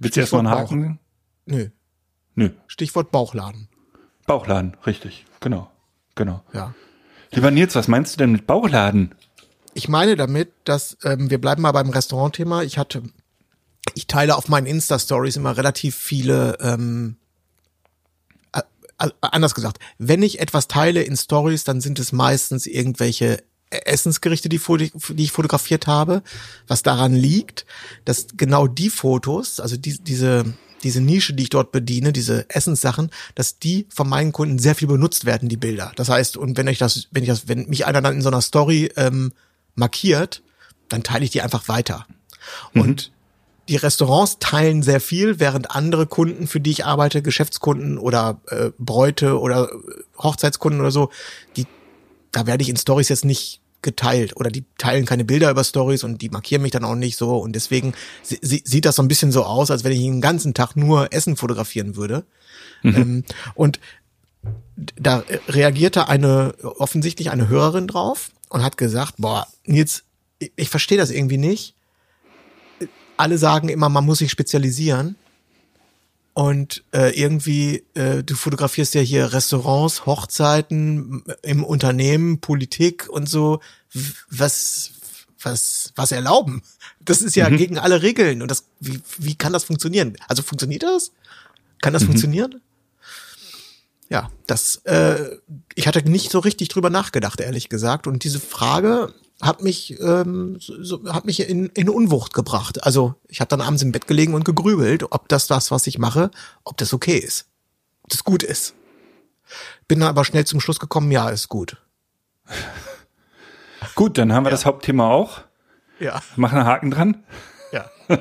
Willst du erstmal einen Haken? Nö. Nö, Stichwort Bauchladen. Bauchladen, richtig, genau, genau. Ja. Lieber Nils, was meinst du denn mit Bauchladen? Ich meine damit, dass ähm, wir bleiben mal beim Restaurantthema. Ich hatte, ich teile auf meinen Insta-Stories immer relativ viele, ähm, äh, anders gesagt, wenn ich etwas teile in Stories, dann sind es meistens irgendwelche Essensgerichte, die, die ich fotografiert habe, was daran liegt, dass genau die Fotos, also die, diese diese Nische, die ich dort bediene, diese Essenssachen, dass die von meinen Kunden sehr viel benutzt werden, die Bilder. Das heißt, und wenn ich das, wenn ich das, wenn mich einer dann in so einer Story ähm, markiert, dann teile ich die einfach weiter. Und die Restaurants teilen sehr viel, während andere Kunden, für die ich arbeite, Geschäftskunden oder äh, Bräute oder äh, Hochzeitskunden oder so, die, da werde ich in Stories jetzt nicht geteilt oder die teilen keine Bilder über Stories und die markieren mich dann auch nicht so und deswegen sie, sie, sieht das so ein bisschen so aus, als wenn ich den ganzen Tag nur Essen fotografieren würde. Ähm, und da reagierte eine offensichtlich eine Hörerin drauf und hat gesagt, boah, Nils, ich, ich verstehe das irgendwie nicht. Alle sagen immer, man muss sich spezialisieren. Und äh, irgendwie, äh, du fotografierst ja hier Restaurants, Hochzeiten im Unternehmen, Politik und so. Was, was, was erlauben? Das ist ja gegen alle Regeln. Und das, wie, wie kann das funktionieren? Also funktioniert das? Kann das funktionieren? Ja, das, äh, ich hatte nicht so richtig drüber nachgedacht, ehrlich gesagt. Und diese Frage hat mich, ähm, so, hat mich in, in Unwucht gebracht. Also ich habe dann abends im Bett gelegen und gegrübelt, ob das das, was ich mache, ob das okay ist, ob das gut ist. Bin dann aber schnell zum Schluss gekommen, ja, ist gut. Gut, dann haben wir das Hauptthema auch. Ja, Machen einen Haken dran. ja.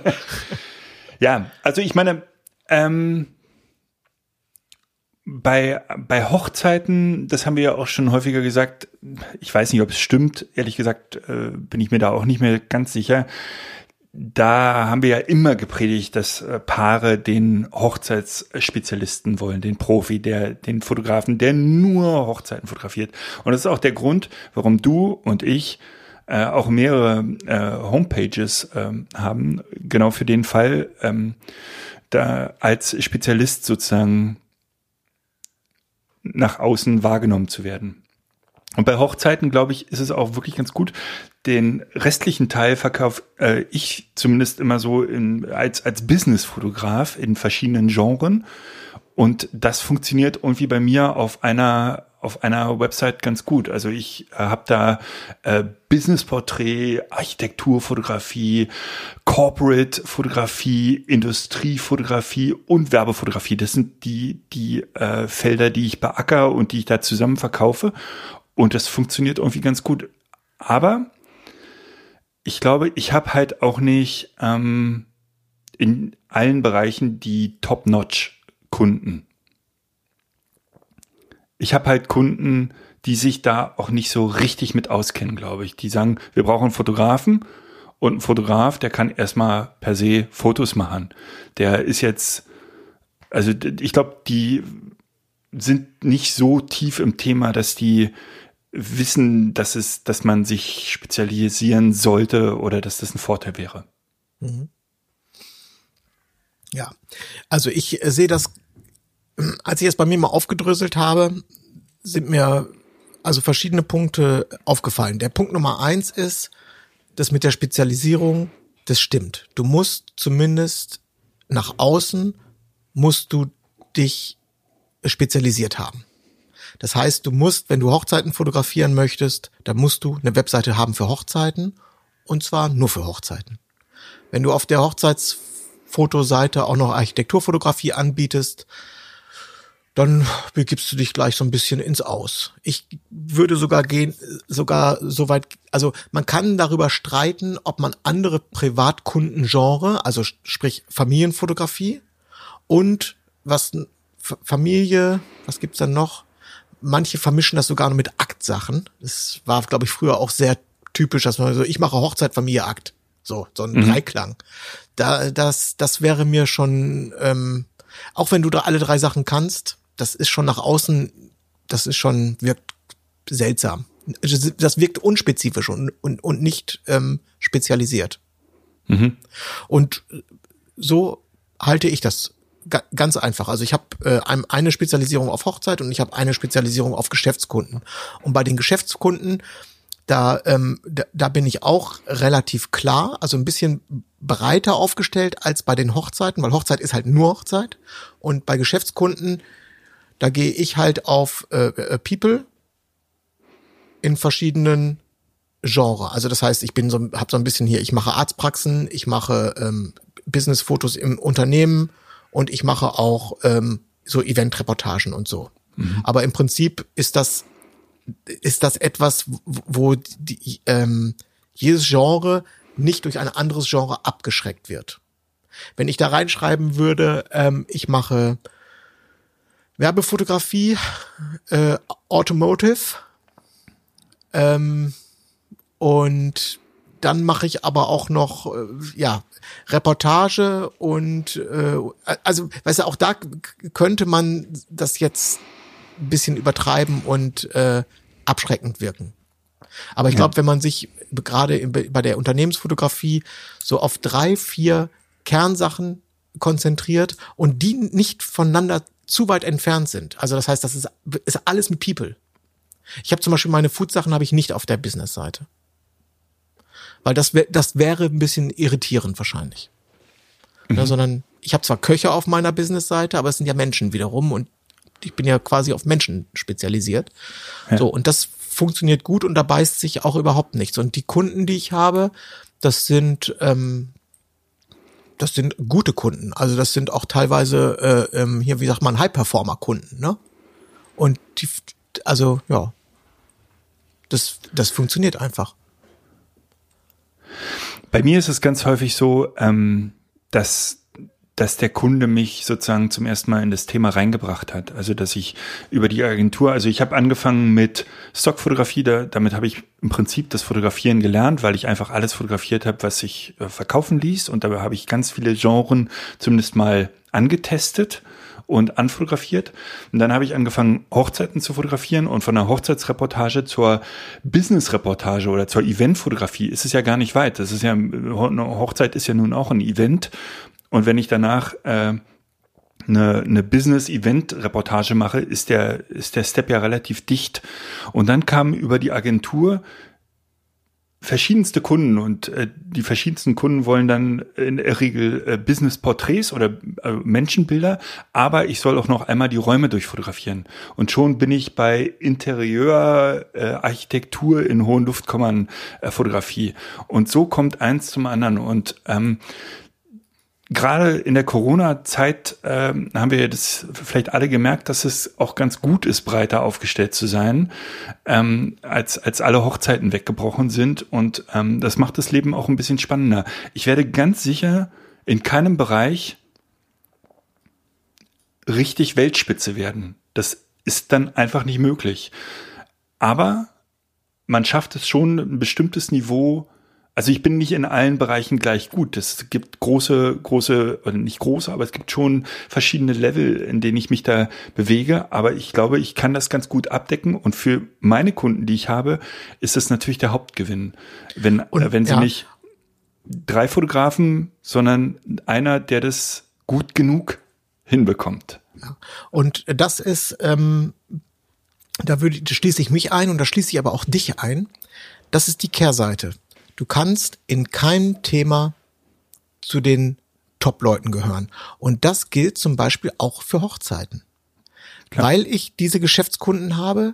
Ja, also ich meine, ähm, bei, bei Hochzeiten, das haben wir ja auch schon häufiger gesagt, ich weiß nicht, ob es stimmt, ehrlich gesagt äh, bin ich mir da auch nicht mehr ganz sicher. Da haben wir ja immer gepredigt, dass äh, Paare den Hochzeitsspezialisten wollen, den Profi, der, den Fotografen, der nur Hochzeiten fotografiert. Und das ist auch der Grund, warum du und ich äh, auch mehrere äh, Homepages ähm, haben, genau für den Fall, ähm, da als Spezialist sozusagen nach außen wahrgenommen zu werden. Und bei Hochzeiten, glaube ich, ist es auch wirklich ganz gut. Den restlichen Teil verkaufe äh, ich zumindest immer so in, als, als Business-Fotograf in verschiedenen Genren. Und das funktioniert irgendwie bei mir auf einer auf einer Website ganz gut. Also ich äh, habe da äh, Business-Porträt, Architekturfotografie, Corporate-Fotografie, Industriefotografie und Werbefotografie. Das sind die die äh, Felder, die ich beacker und die ich da zusammen verkaufe. Und das funktioniert irgendwie ganz gut. Aber ich glaube, ich habe halt auch nicht ähm, in allen Bereichen die Top-Notch Kunden. Ich habe halt Kunden, die sich da auch nicht so richtig mit auskennen, glaube ich. Die sagen, wir brauchen einen Fotografen und ein Fotograf, der kann erstmal per se Fotos machen. Der ist jetzt, also ich glaube, die sind nicht so tief im Thema, dass die wissen, dass es, dass man sich spezialisieren sollte oder dass das ein Vorteil wäre. Mhm. Ja, also ich äh, sehe das, als ich es bei mir mal aufgedröselt habe, sind mir also verschiedene Punkte aufgefallen. Der Punkt Nummer eins ist, das mit der Spezialisierung, das stimmt. Du musst zumindest nach außen, musst du dich spezialisiert haben. Das heißt, du musst, wenn du Hochzeiten fotografieren möchtest, dann musst du eine Webseite haben für Hochzeiten und zwar nur für Hochzeiten. Wenn du auf der Hochzeitsfotoseite auch noch Architekturfotografie anbietest, dann begibst du dich gleich so ein bisschen ins Aus. Ich würde sogar gehen, sogar so weit, also man kann darüber streiten, ob man andere Privatkundengenre, also sprich Familienfotografie und was Familie, was gibt's dann noch? Manche vermischen das sogar noch mit Aktsachen. Das war, glaube ich, früher auch sehr typisch, dass man so, ich mache Hochzeit, Familie, Akt. So, so ein mhm. Dreiklang. Da, das, das wäre mir schon, ähm, auch wenn du da alle drei Sachen kannst, das ist schon nach außen, das ist schon, wirkt seltsam. Das wirkt unspezifisch und, und, und nicht ähm, spezialisiert. Mhm. Und so halte ich das ganz einfach. Also ich habe äh, eine Spezialisierung auf Hochzeit und ich habe eine Spezialisierung auf Geschäftskunden. Und bei den Geschäftskunden, da, ähm, da, da bin ich auch relativ klar, also ein bisschen breiter aufgestellt als bei den Hochzeiten, weil Hochzeit ist halt nur Hochzeit. Und bei Geschäftskunden, da gehe ich halt auf äh, äh, People in verschiedenen Genre. Also das heißt, ich bin so, habe so ein bisschen hier, ich mache Arztpraxen, ich mache ähm, Businessfotos im Unternehmen, und ich mache auch ähm, so Eventreportagen und so. Mhm. Aber im Prinzip ist das ist das etwas, wo die, ähm, jedes Genre nicht durch ein anderes Genre abgeschreckt wird. Wenn ich da reinschreiben würde, ähm, ich mache Werbefotografie, äh, Automotive ähm, und dann mache ich aber auch noch äh, ja Reportage und äh, also weißt du auch da könnte man das jetzt ein bisschen übertreiben und äh, abschreckend wirken. Aber ich glaube, wenn man sich gerade bei der Unternehmensfotografie so auf drei, vier Kernsachen konzentriert und die nicht voneinander zu weit entfernt sind. Also das heißt, das ist, ist alles mit People. Ich habe zum Beispiel meine Food-Sachen habe ich nicht auf der Business-Seite. Weil das, wär, das wäre ein bisschen irritierend wahrscheinlich. Mhm. Ja, sondern ich habe zwar Köche auf meiner Business-Seite, aber es sind ja Menschen wiederum und ich bin ja quasi auf Menschen spezialisiert. Ja. So, und das funktioniert gut und da beißt sich auch überhaupt nichts. Und die Kunden, die ich habe, das sind, ähm, das sind gute Kunden. Also das sind auch teilweise äh, ähm, hier, wie sagt man, High-Performer-Kunden, ne? Und die, also ja, das, das funktioniert einfach. Bei mir ist es ganz häufig so, ähm, dass dass der Kunde mich sozusagen zum ersten Mal in das Thema reingebracht hat. Also dass ich über die Agentur, also ich habe angefangen mit Stockfotografie, da, damit habe ich im Prinzip das Fotografieren gelernt, weil ich einfach alles fotografiert habe, was sich äh, verkaufen ließ. Und dabei habe ich ganz viele Genren zumindest mal angetestet und anfotografiert. Und dann habe ich angefangen, Hochzeiten zu fotografieren und von der Hochzeitsreportage zur Businessreportage oder zur Eventfotografie ist es ja gar nicht weit. Das ist ja, eine Hochzeit ist ja nun auch ein Event. Und wenn ich danach äh, eine, eine Business-Event-Reportage mache, ist der, ist der Step ja relativ dicht. Und dann kam über die Agentur verschiedenste Kunden und äh, die verschiedensten Kunden wollen dann in der Regel äh, Business-Porträts oder äh, Menschenbilder, aber ich soll auch noch einmal die Räume durchfotografieren. Und schon bin ich bei Interieur, äh, Architektur in hohen Luftkommern äh, Fotografie. Und so kommt eins zum anderen. Und ähm, gerade in der Corona-Zeit ähm, haben wir das vielleicht alle gemerkt, dass es auch ganz gut ist, breiter aufgestellt zu sein, ähm, als, als alle Hochzeiten weggebrochen sind. Und ähm, das macht das Leben auch ein bisschen spannender. Ich werde ganz sicher in keinem Bereich richtig Weltspitze werden. Das ist dann einfach nicht möglich. Aber man schafft es schon, ein bestimmtes Niveau also ich bin nicht in allen Bereichen gleich gut. Es gibt große, große, oder nicht große, aber es gibt schon verschiedene Level, in denen ich mich da bewege. Aber ich glaube, ich kann das ganz gut abdecken. Und für meine Kunden, die ich habe, ist das natürlich der Hauptgewinn. Wenn, Und, äh, wenn sie ja. nicht drei Fotografen, sondern einer, der das gut genug hinbekommt. Und das ist, ähm, da würde, da schließe ich mich ein und da schließe ich aber auch dich ein. Das ist die Kehrseite. Du kannst in keinem Thema zu den Top-Leuten gehören. Und das gilt zum Beispiel auch für Hochzeiten. Weil ich diese Geschäftskunden habe,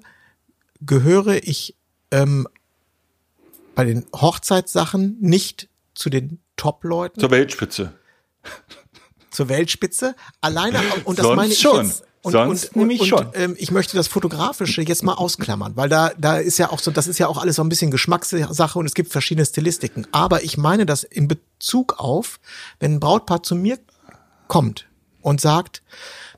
gehöre ich ähm, bei den Hochzeitssachen nicht zu den Top-Leuten, Zur Weltspitze. zur Weltspitze. Alleine, und das Sonst meine ich schon. jetzt. Und, Sonst und, nämlich und, schon. Ähm, ich möchte das Fotografische jetzt mal ausklammern, weil da, da ist ja auch so, das ist ja auch alles so ein bisschen Geschmackssache und es gibt verschiedene Stilistiken. Aber ich meine das in Bezug auf, wenn ein Brautpaar zu mir kommt und sagt,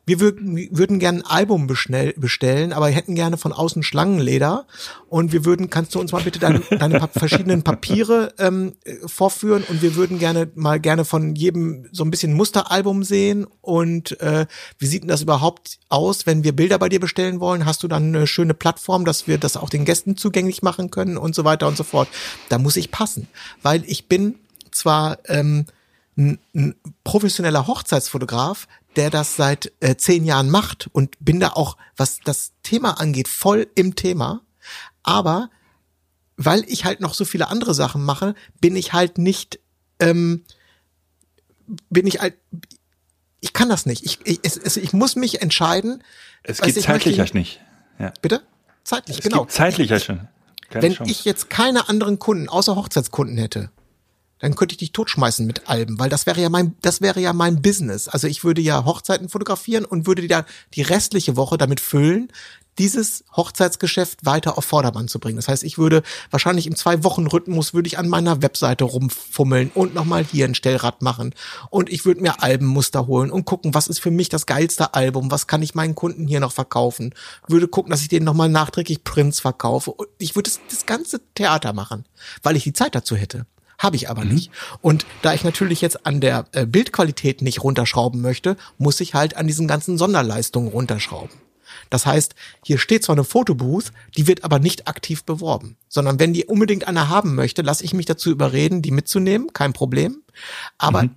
wir würden, würden gerne ein Album bestellen, aber hätten gerne von außen Schlangenleder und wir würden, kannst du uns mal bitte deine, deine verschiedenen Papiere ähm, äh, vorführen und wir würden gerne mal gerne von jedem so ein bisschen Musteralbum sehen und äh, wie sieht denn das überhaupt aus, wenn wir Bilder bei dir bestellen wollen? Hast du dann eine schöne Plattform, dass wir das auch den Gästen zugänglich machen können und so weiter und so fort? Da muss ich passen, weil ich bin zwar ähm, ein, ein professioneller Hochzeitsfotograf, der das seit äh, zehn Jahren macht und bin da auch, was das Thema angeht, voll im Thema. Aber weil ich halt noch so viele andere Sachen mache, bin ich halt nicht, ähm, bin ich halt, ich kann das nicht. Ich, ich, es, ich muss mich entscheiden. Es geht ich, zeitlich möchte- nicht. Ja. Bitte? Zeitlich, Es genau. gibt zeitlich halt schon. Keine Wenn Chance. ich jetzt keine anderen Kunden außer Hochzeitskunden hätte, dann könnte ich dich totschmeißen mit Alben, weil das wäre ja mein, das wäre ja mein Business. Also ich würde ja Hochzeiten fotografieren und würde ja die restliche Woche damit füllen, dieses Hochzeitsgeschäft weiter auf Vordermann zu bringen. Das heißt, ich würde wahrscheinlich im Zwei-Wochen-Rhythmus würde ich an meiner Webseite rumfummeln und nochmal hier ein Stellrad machen. Und ich würde mir Albenmuster holen und gucken, was ist für mich das geilste Album, was kann ich meinen Kunden hier noch verkaufen. Würde gucken, dass ich denen nochmal nachträglich Prints verkaufe. Und ich würde das, das ganze Theater machen, weil ich die Zeit dazu hätte. Habe ich aber nicht. Und da ich natürlich jetzt an der äh, Bildqualität nicht runterschrauben möchte, muss ich halt an diesen ganzen Sonderleistungen runterschrauben. Das heißt, hier steht zwar eine Fotobooth, die wird aber nicht aktiv beworben, sondern wenn die unbedingt eine haben möchte, lasse ich mich dazu überreden, die mitzunehmen, kein Problem. Aber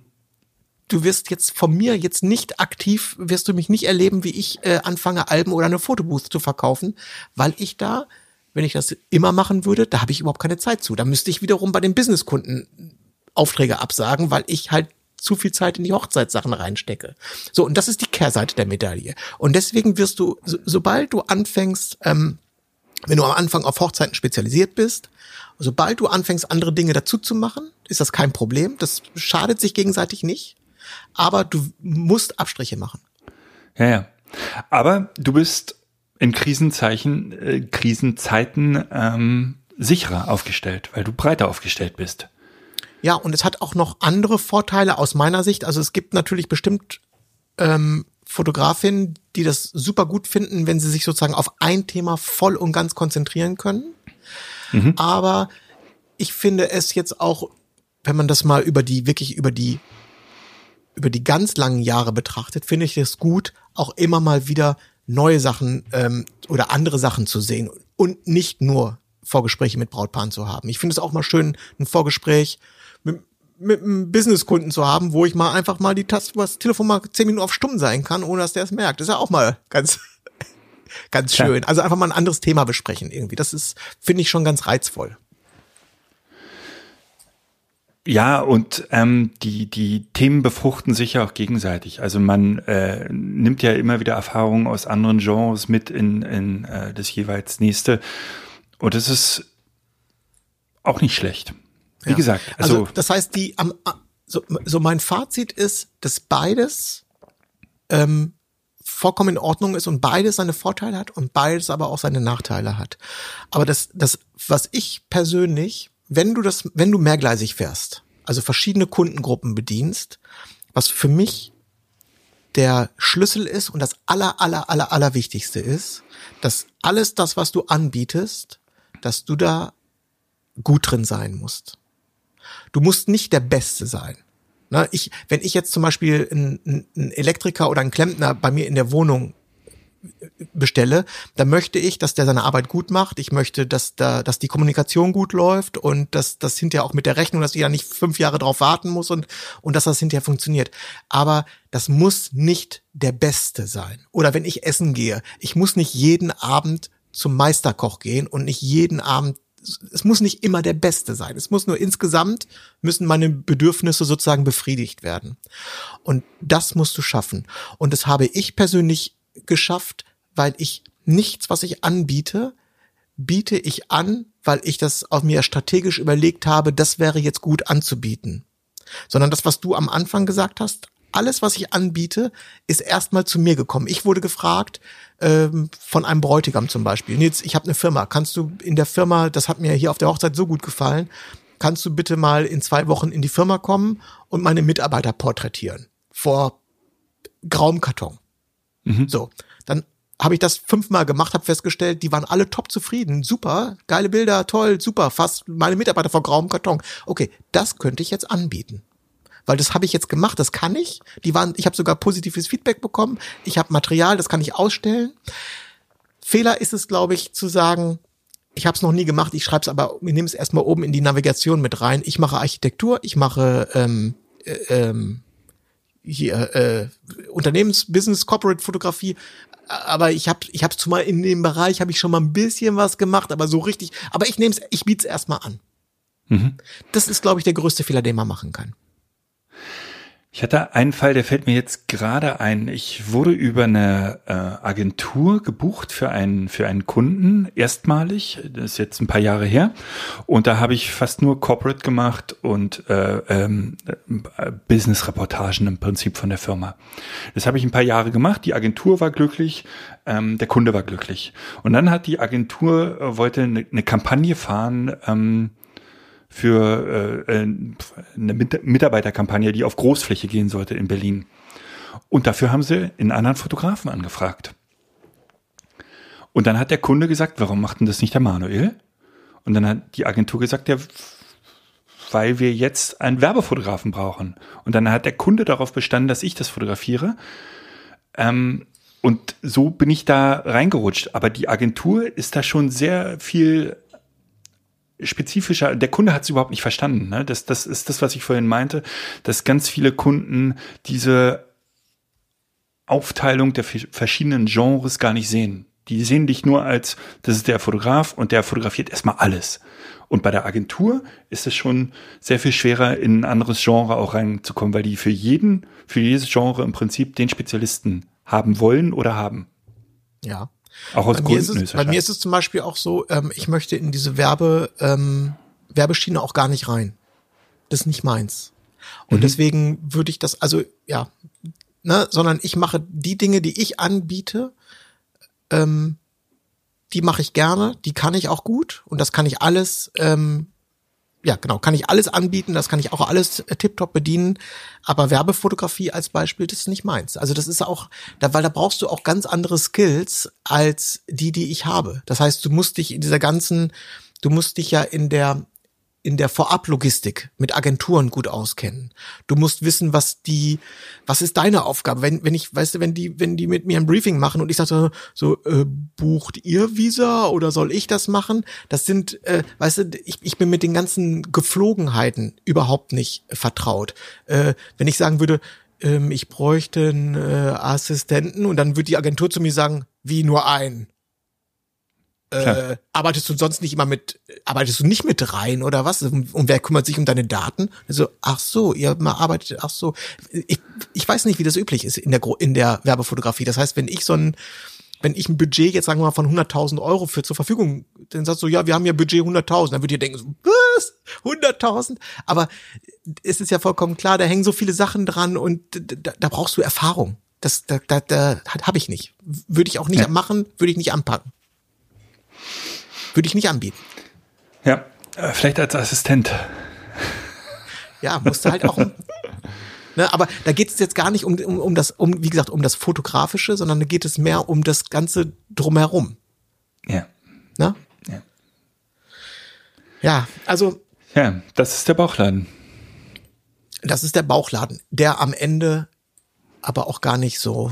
du wirst jetzt von mir jetzt nicht aktiv, wirst du mich nicht erleben, wie ich äh, anfange, Alben oder eine Fotobooth zu verkaufen, weil ich da, wenn ich das immer machen würde, da habe ich überhaupt keine Zeit zu. Da müsste ich wiederum bei den Businesskunden Aufträge absagen, weil ich halt zu viel Zeit in die Hochzeitssachen reinstecke. So, und das ist die Kehrseite der Medaille. Und deswegen wirst du, so, sobald du anfängst, ähm, wenn du am Anfang auf Hochzeiten spezialisiert bist, sobald du anfängst, andere Dinge dazu zu machen, ist das kein Problem. Das schadet sich gegenseitig nicht. Aber du musst Abstriche machen. Ja, ja. Aber du bist in Krisenzeichen, äh, Krisenzeiten ähm, sicherer aufgestellt, weil du breiter aufgestellt bist. Ja, und es hat auch noch andere Vorteile aus meiner Sicht. Also es gibt natürlich bestimmt ähm, Fotografinnen, die das super gut finden, wenn sie sich sozusagen auf ein Thema voll und ganz konzentrieren können. Aber ich finde es jetzt auch, wenn man das mal über die, wirklich über die, über die ganz langen Jahre betrachtet, finde ich es gut, auch immer mal wieder neue Sachen ähm, oder andere Sachen zu sehen und nicht nur Vorgespräche mit Brautpaaren zu haben. Ich finde es auch mal schön, ein Vorgespräch mit, mit einem Businesskunden zu haben, wo ich mal einfach mal die Taste, das Telefon mal zehn Minuten auf stumm sein kann, ohne dass der es merkt. Das ist ja auch mal ganz, ganz schön. Also einfach mal ein anderes Thema besprechen irgendwie. Das ist, finde ich schon ganz reizvoll. Ja, und ähm, die, die Themen befruchten sich ja auch gegenseitig. Also man äh, nimmt ja immer wieder Erfahrungen aus anderen Genres mit in, in äh, das jeweils nächste. Und es ist auch nicht schlecht. Wie Ja. gesagt, Also, also, das heißt, die am so, so mein Fazit ist, dass beides ähm, vollkommen in Ordnung ist und beides seine Vorteile hat und beides aber auch seine Nachteile hat. Aber das, das, was ich persönlich, wenn du das, wenn du mehrgleisig fährst, also verschiedene Kundengruppen bedienst, was für mich der Schlüssel ist und das aller, aller, aller, aller Wichtigste ist, dass alles das, was du anbietest, dass du da gut drin sein musst. Du musst nicht der Beste sein. Na, ich, wenn ich jetzt zum Beispiel einen Elektriker oder einen Klempner bei mir in der Wohnung bestelle, dann möchte ich, dass der seine Arbeit gut macht. Ich möchte, dass da, dass die Kommunikation gut läuft und dass das hinterher auch mit der Rechnung, dass ich ja nicht fünf Jahre drauf warten muss und, und dass das hinterher funktioniert. Aber das muss nicht der Beste sein. Oder wenn ich essen gehe, ich muss nicht jeden Abend zum Meisterkoch gehen und nicht jeden Abend es muss nicht immer der Beste sein. Es muss nur insgesamt müssen meine Bedürfnisse sozusagen befriedigt werden. Und das musst du schaffen. Und das habe ich persönlich geschafft, weil ich nichts, was ich anbiete, biete ich an, weil ich das auf mir strategisch überlegt habe, das wäre jetzt gut anzubieten. Sondern das, was du am Anfang gesagt hast, alles, was ich anbiete, ist erstmal zu mir gekommen. Ich wurde gefragt ähm, von einem Bräutigam zum Beispiel. Jetzt, ich habe eine Firma. Kannst du in der Firma, das hat mir hier auf der Hochzeit so gut gefallen, kannst du bitte mal in zwei Wochen in die Firma kommen und meine Mitarbeiter porträtieren vor grauem Karton. Mhm. So, dann habe ich das fünfmal gemacht, habe festgestellt, die waren alle top zufrieden, super, geile Bilder, toll, super, fast meine Mitarbeiter vor grauem Karton. Okay, das könnte ich jetzt anbieten. Weil das habe ich jetzt gemacht, das kann ich. Die waren, ich habe sogar positives Feedback bekommen. Ich habe Material, das kann ich ausstellen. Fehler ist es, glaube ich, zu sagen, ich habe es noch nie gemacht, ich schreibe es aber, ich nehme es erstmal oben in die Navigation mit rein. Ich mache Architektur, ich mache ähm, äh, ähm, hier äh, Unternehmens Business Corporate Fotografie aber ich habe ich habe zumal in dem Bereich habe ich schon mal ein bisschen was gemacht aber so richtig aber ich nehme es ich biete es erstmal an mhm. das ist glaube ich der größte Fehler den man machen kann ich hatte einen Fall, der fällt mir jetzt gerade ein. Ich wurde über eine äh, Agentur gebucht für einen für einen Kunden erstmalig. Das ist jetzt ein paar Jahre her. Und da habe ich fast nur Corporate gemacht und äh, ähm, äh, Business-Reportagen im Prinzip von der Firma. Das habe ich ein paar Jahre gemacht. Die Agentur war glücklich, ähm, der Kunde war glücklich. Und dann hat die Agentur äh, wollte eine, eine Kampagne fahren. Ähm, für äh, äh eine Mitarbeiterkampagne, die auf Großfläche gehen sollte in Berlin. Und dafür haben sie einen anderen Fotografen angefragt. Und dann hat der Kunde gesagt, warum macht denn das nicht der Manuel? Und dann hat die Agentur gesagt, ja, weil wir jetzt einen Werbefotografen brauchen. Und dann hat der Kunde darauf bestanden, dass ich das fotografiere. Ähm, und so bin ich da reingerutscht. Aber die Agentur ist da schon sehr viel spezifischer, der Kunde hat es überhaupt nicht verstanden. Ne? Das, das ist das, was ich vorhin meinte, dass ganz viele Kunden diese Aufteilung der verschiedenen Genres gar nicht sehen. Die sehen dich nur als, das ist der Fotograf und der fotografiert erstmal alles. Und bei der Agentur ist es schon sehr viel schwerer, in ein anderes Genre auch reinzukommen, weil die für jeden, für jedes Genre im Prinzip den Spezialisten haben wollen oder haben. Ja. Auch aus bei Gründen. Mir es, bei mir ist es zum Beispiel auch so, ähm, ich möchte in diese Werbe, ähm, Werbeschiene auch gar nicht rein. Das ist nicht meins. Und mhm. deswegen würde ich das, also ja, ne, sondern ich mache die Dinge, die ich anbiete, ähm, die mache ich gerne, die kann ich auch gut und das kann ich alles ähm, ja, genau, kann ich alles anbieten, das kann ich auch alles äh, tiptop bedienen, aber Werbefotografie als Beispiel, das ist nicht meins. Also das ist auch, da, weil da brauchst du auch ganz andere Skills als die, die ich habe. Das heißt, du musst dich in dieser ganzen, du musst dich ja in der in der Vorablogistik mit Agenturen gut auskennen. Du musst wissen, was die, was ist deine Aufgabe? Wenn, wenn ich, weißt du, wenn die, wenn die mit mir ein Briefing machen und ich sage so, so äh, bucht ihr Visa oder soll ich das machen? Das sind, äh, weißt du, ich, ich bin mit den ganzen Geflogenheiten überhaupt nicht vertraut. Äh, wenn ich sagen würde, ähm, ich bräuchte einen äh, Assistenten und dann würde die Agentur zu mir sagen, wie nur ein äh, arbeitest du sonst nicht immer mit, arbeitest du nicht mit rein oder was? Und, wer kümmert sich um deine Daten? Also, ach so, ihr mal arbeitet, ach so. Ich, ich weiß nicht, wie das üblich ist in der, in der Werbefotografie. Das heißt, wenn ich so ein, wenn ich ein Budget jetzt sagen wir mal von 100.000 Euro für zur Verfügung, dann sagst du, ja, wir haben ja Budget 100.000, dann würdet ihr denken, so, was? 100.000? Aber es ist ja vollkommen klar, da hängen so viele Sachen dran und da, da brauchst du Erfahrung. Das, da, da, da habe ich nicht. Würde ich auch nicht ja. machen, würde ich nicht anpacken. Würde ich nicht anbieten. Ja, äh, vielleicht als Assistent. Ja, musst du halt auch. Ne, aber da geht es jetzt gar nicht um, um, um das, um, wie gesagt, um das Fotografische, sondern da geht es mehr um das Ganze drumherum. Ja. Ne? Ja. Ja, also Ja, das ist der Bauchladen. das ist der Bauchladen, der am Ende aber auch gar nicht so.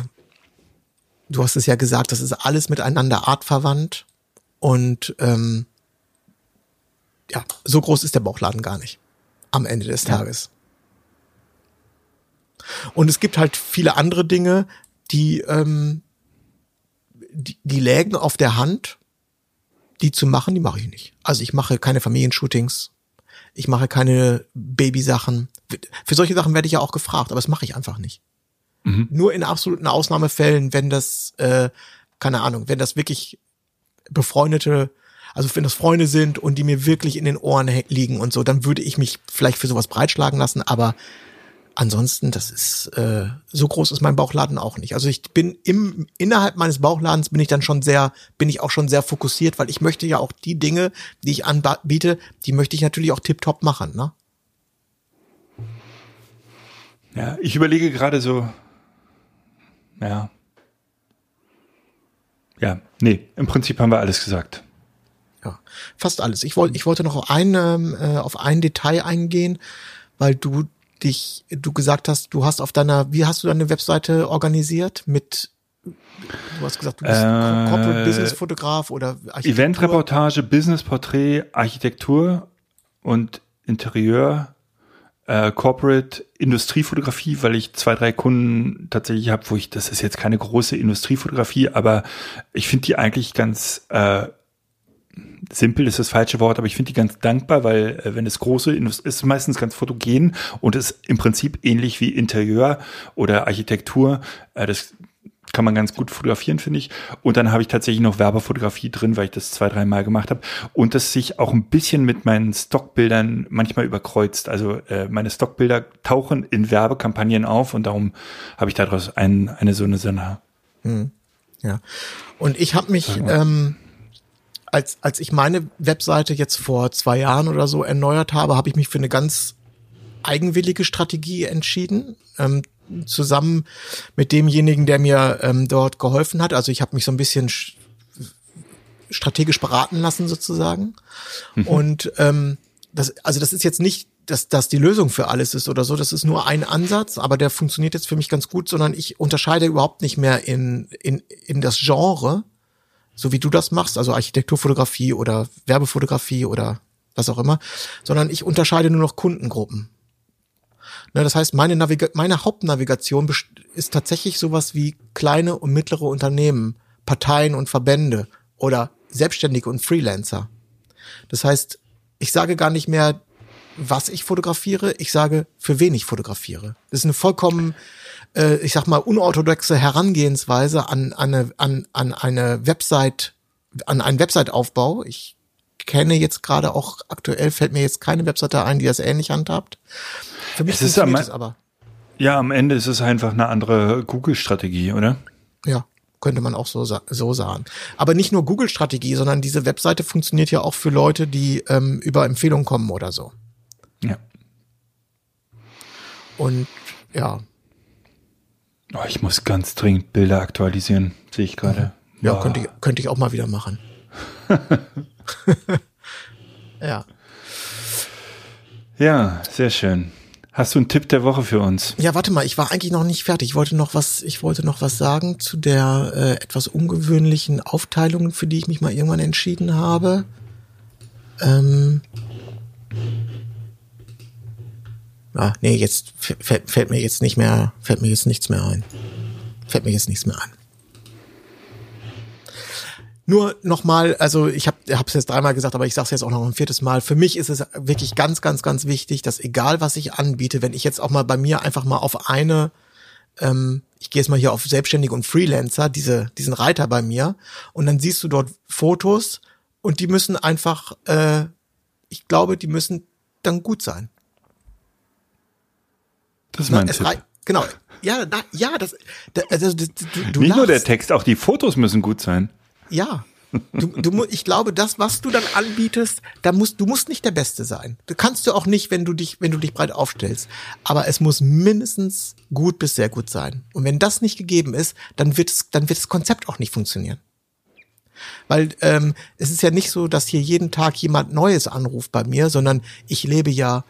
Du hast es ja gesagt, das ist alles miteinander artverwandt und ähm, ja, so groß ist der Bauchladen gar nicht am Ende des Tages. Und es gibt halt viele andere Dinge, die, ähm, die, die lägen auf der Hand, die zu machen, die mache ich nicht. Also ich mache keine Familienshootings, ich mache keine Babysachen. Für solche Sachen werde ich ja auch gefragt, aber das mache ich einfach nicht. Nur in absoluten Ausnahmefällen, wenn das, äh, keine Ahnung, wenn das wirklich befreundete, also wenn das Freunde sind und die mir wirklich in den Ohren liegen und so, dann würde ich mich vielleicht für sowas breitschlagen lassen, aber ansonsten, das ist, äh, so groß ist mein Bauchladen auch nicht. Also ich bin im, innerhalb meines Bauchladens bin ich dann schon sehr, bin ich auch schon sehr fokussiert, weil ich möchte ja auch die Dinge, die ich anbiete, die möchte ich natürlich auch tiptop machen, ne? Ja, ich überlege gerade so, ja. Ja, nee, im Prinzip haben wir alles gesagt. Ja, fast alles. Ich wollte, ich wollte noch auf ein, ähm, äh, auf ein Detail eingehen, weil du dich, du gesagt hast, du hast auf deiner, wie hast du deine Webseite organisiert? Mit, du hast gesagt, du bist Äh, Corporate Business Fotograf oder Architektur. Eventreportage, Businessporträt, Architektur und Interieur, äh, Corporate, Industriefotografie, weil ich zwei, drei Kunden tatsächlich habe, wo ich, das ist jetzt keine große Industriefotografie, aber ich finde die eigentlich ganz äh, simpel ist das falsche Wort, aber ich finde die ganz dankbar, weil äh, wenn es große Indust- ist meistens ganz fotogen und ist im Prinzip ähnlich wie Interieur oder Architektur. Äh, das kann man ganz gut fotografieren, finde ich. Und dann habe ich tatsächlich noch Werbefotografie drin, weil ich das zwei, drei Mal gemacht habe. Und das sich auch ein bisschen mit meinen Stockbildern manchmal überkreuzt. Also äh, meine Stockbilder tauchen in Werbekampagnen auf und darum habe ich daraus ein, eine so eine Sonder. Ja. Und ich habe mich, ähm, als, als ich meine Webseite jetzt vor zwei Jahren oder so erneuert habe, habe ich mich für eine ganz eigenwillige Strategie entschieden. Ähm, zusammen mit demjenigen, der mir ähm, dort geholfen hat. Also ich habe mich so ein bisschen sch- strategisch beraten lassen sozusagen. Und ähm, das, also das ist jetzt nicht, dass das die Lösung für alles ist oder so. Das ist nur ein Ansatz, aber der funktioniert jetzt für mich ganz gut, sondern ich unterscheide überhaupt nicht mehr in, in, in das Genre, so wie du das machst, also Architekturfotografie oder Werbefotografie oder was auch immer, sondern ich unterscheide nur noch Kundengruppen. Ne, das heißt, meine, Naviga meine Hauptnavigation ist tatsächlich sowas wie kleine und mittlere Unternehmen, Parteien und Verbände oder Selbstständige und Freelancer. Das heißt, ich sage gar nicht mehr, was ich fotografiere, ich sage, für wen ich fotografiere. Das ist eine vollkommen, äh, ich sag mal, unorthodoxe Herangehensweise an, an, eine, an, an eine Website, an einen Website-Aufbau. Ich kenne jetzt gerade auch aktuell, fällt mir jetzt keine Webseite ein, die das ähnlich handhabt. Für mich Es ist am- es aber. Ja, am Ende ist es einfach eine andere Google-Strategie, oder? Ja, könnte man auch so, so sagen. Aber nicht nur Google-Strategie, sondern diese Webseite funktioniert ja auch für Leute, die ähm, über Empfehlungen kommen oder so. Ja. Und ja, Oh, ich muss ganz dringend Bilder aktualisieren, sehe ich gerade. ja, Boah. könnte ich, könnte ich auch mal wieder machen. ja. Ja, sehr schön. Hast du einen Tipp der Woche für uns? Ja, warte mal, ich war eigentlich noch nicht fertig. Ich wollte noch was, ich wollte noch was sagen zu der äh, etwas ungewöhnlichen Aufteilung, für die ich mich mal irgendwann entschieden habe. Ähm, ah, nee, jetzt fällt, fällt mir jetzt nicht mehr, fällt mir jetzt nichts mehr ein. Fällt mir jetzt nichts mehr ein. Nur nochmal, also ich habe es jetzt dreimal gesagt, aber ich sage es jetzt auch noch ein viertes Mal. Für mich ist es wirklich ganz, ganz, ganz wichtig, dass egal was ich anbiete, wenn ich jetzt auch mal bei mir einfach mal auf eine, ähm, ich gehe jetzt mal hier auf Selbstständige und Freelancer, diese, diesen Reiter bei mir, und dann siehst du dort Fotos und die müssen einfach, äh, ich glaube, die müssen dann gut sein. Das ist mein Es Tipp. Genau. Ja, na, ja, das, da, also, das, du, du Nicht nur der lachst. Text, auch die Fotos müssen gut sein. Ja, Du, du, ich glaube, das, was du dann anbietest, da musst, du musst nicht der Beste sein. Du kannst du auch nicht, wenn du dich, wenn du dich breit aufstellst. Aber es muss mindestens gut bis sehr gut sein. Und wenn das nicht gegeben ist, dann wird es, dann wird das Konzept auch nicht funktionieren. Weil ähm, es ist ja nicht so, dass hier jeden Tag jemand Neues anruft bei mir, sondern ich lebe ja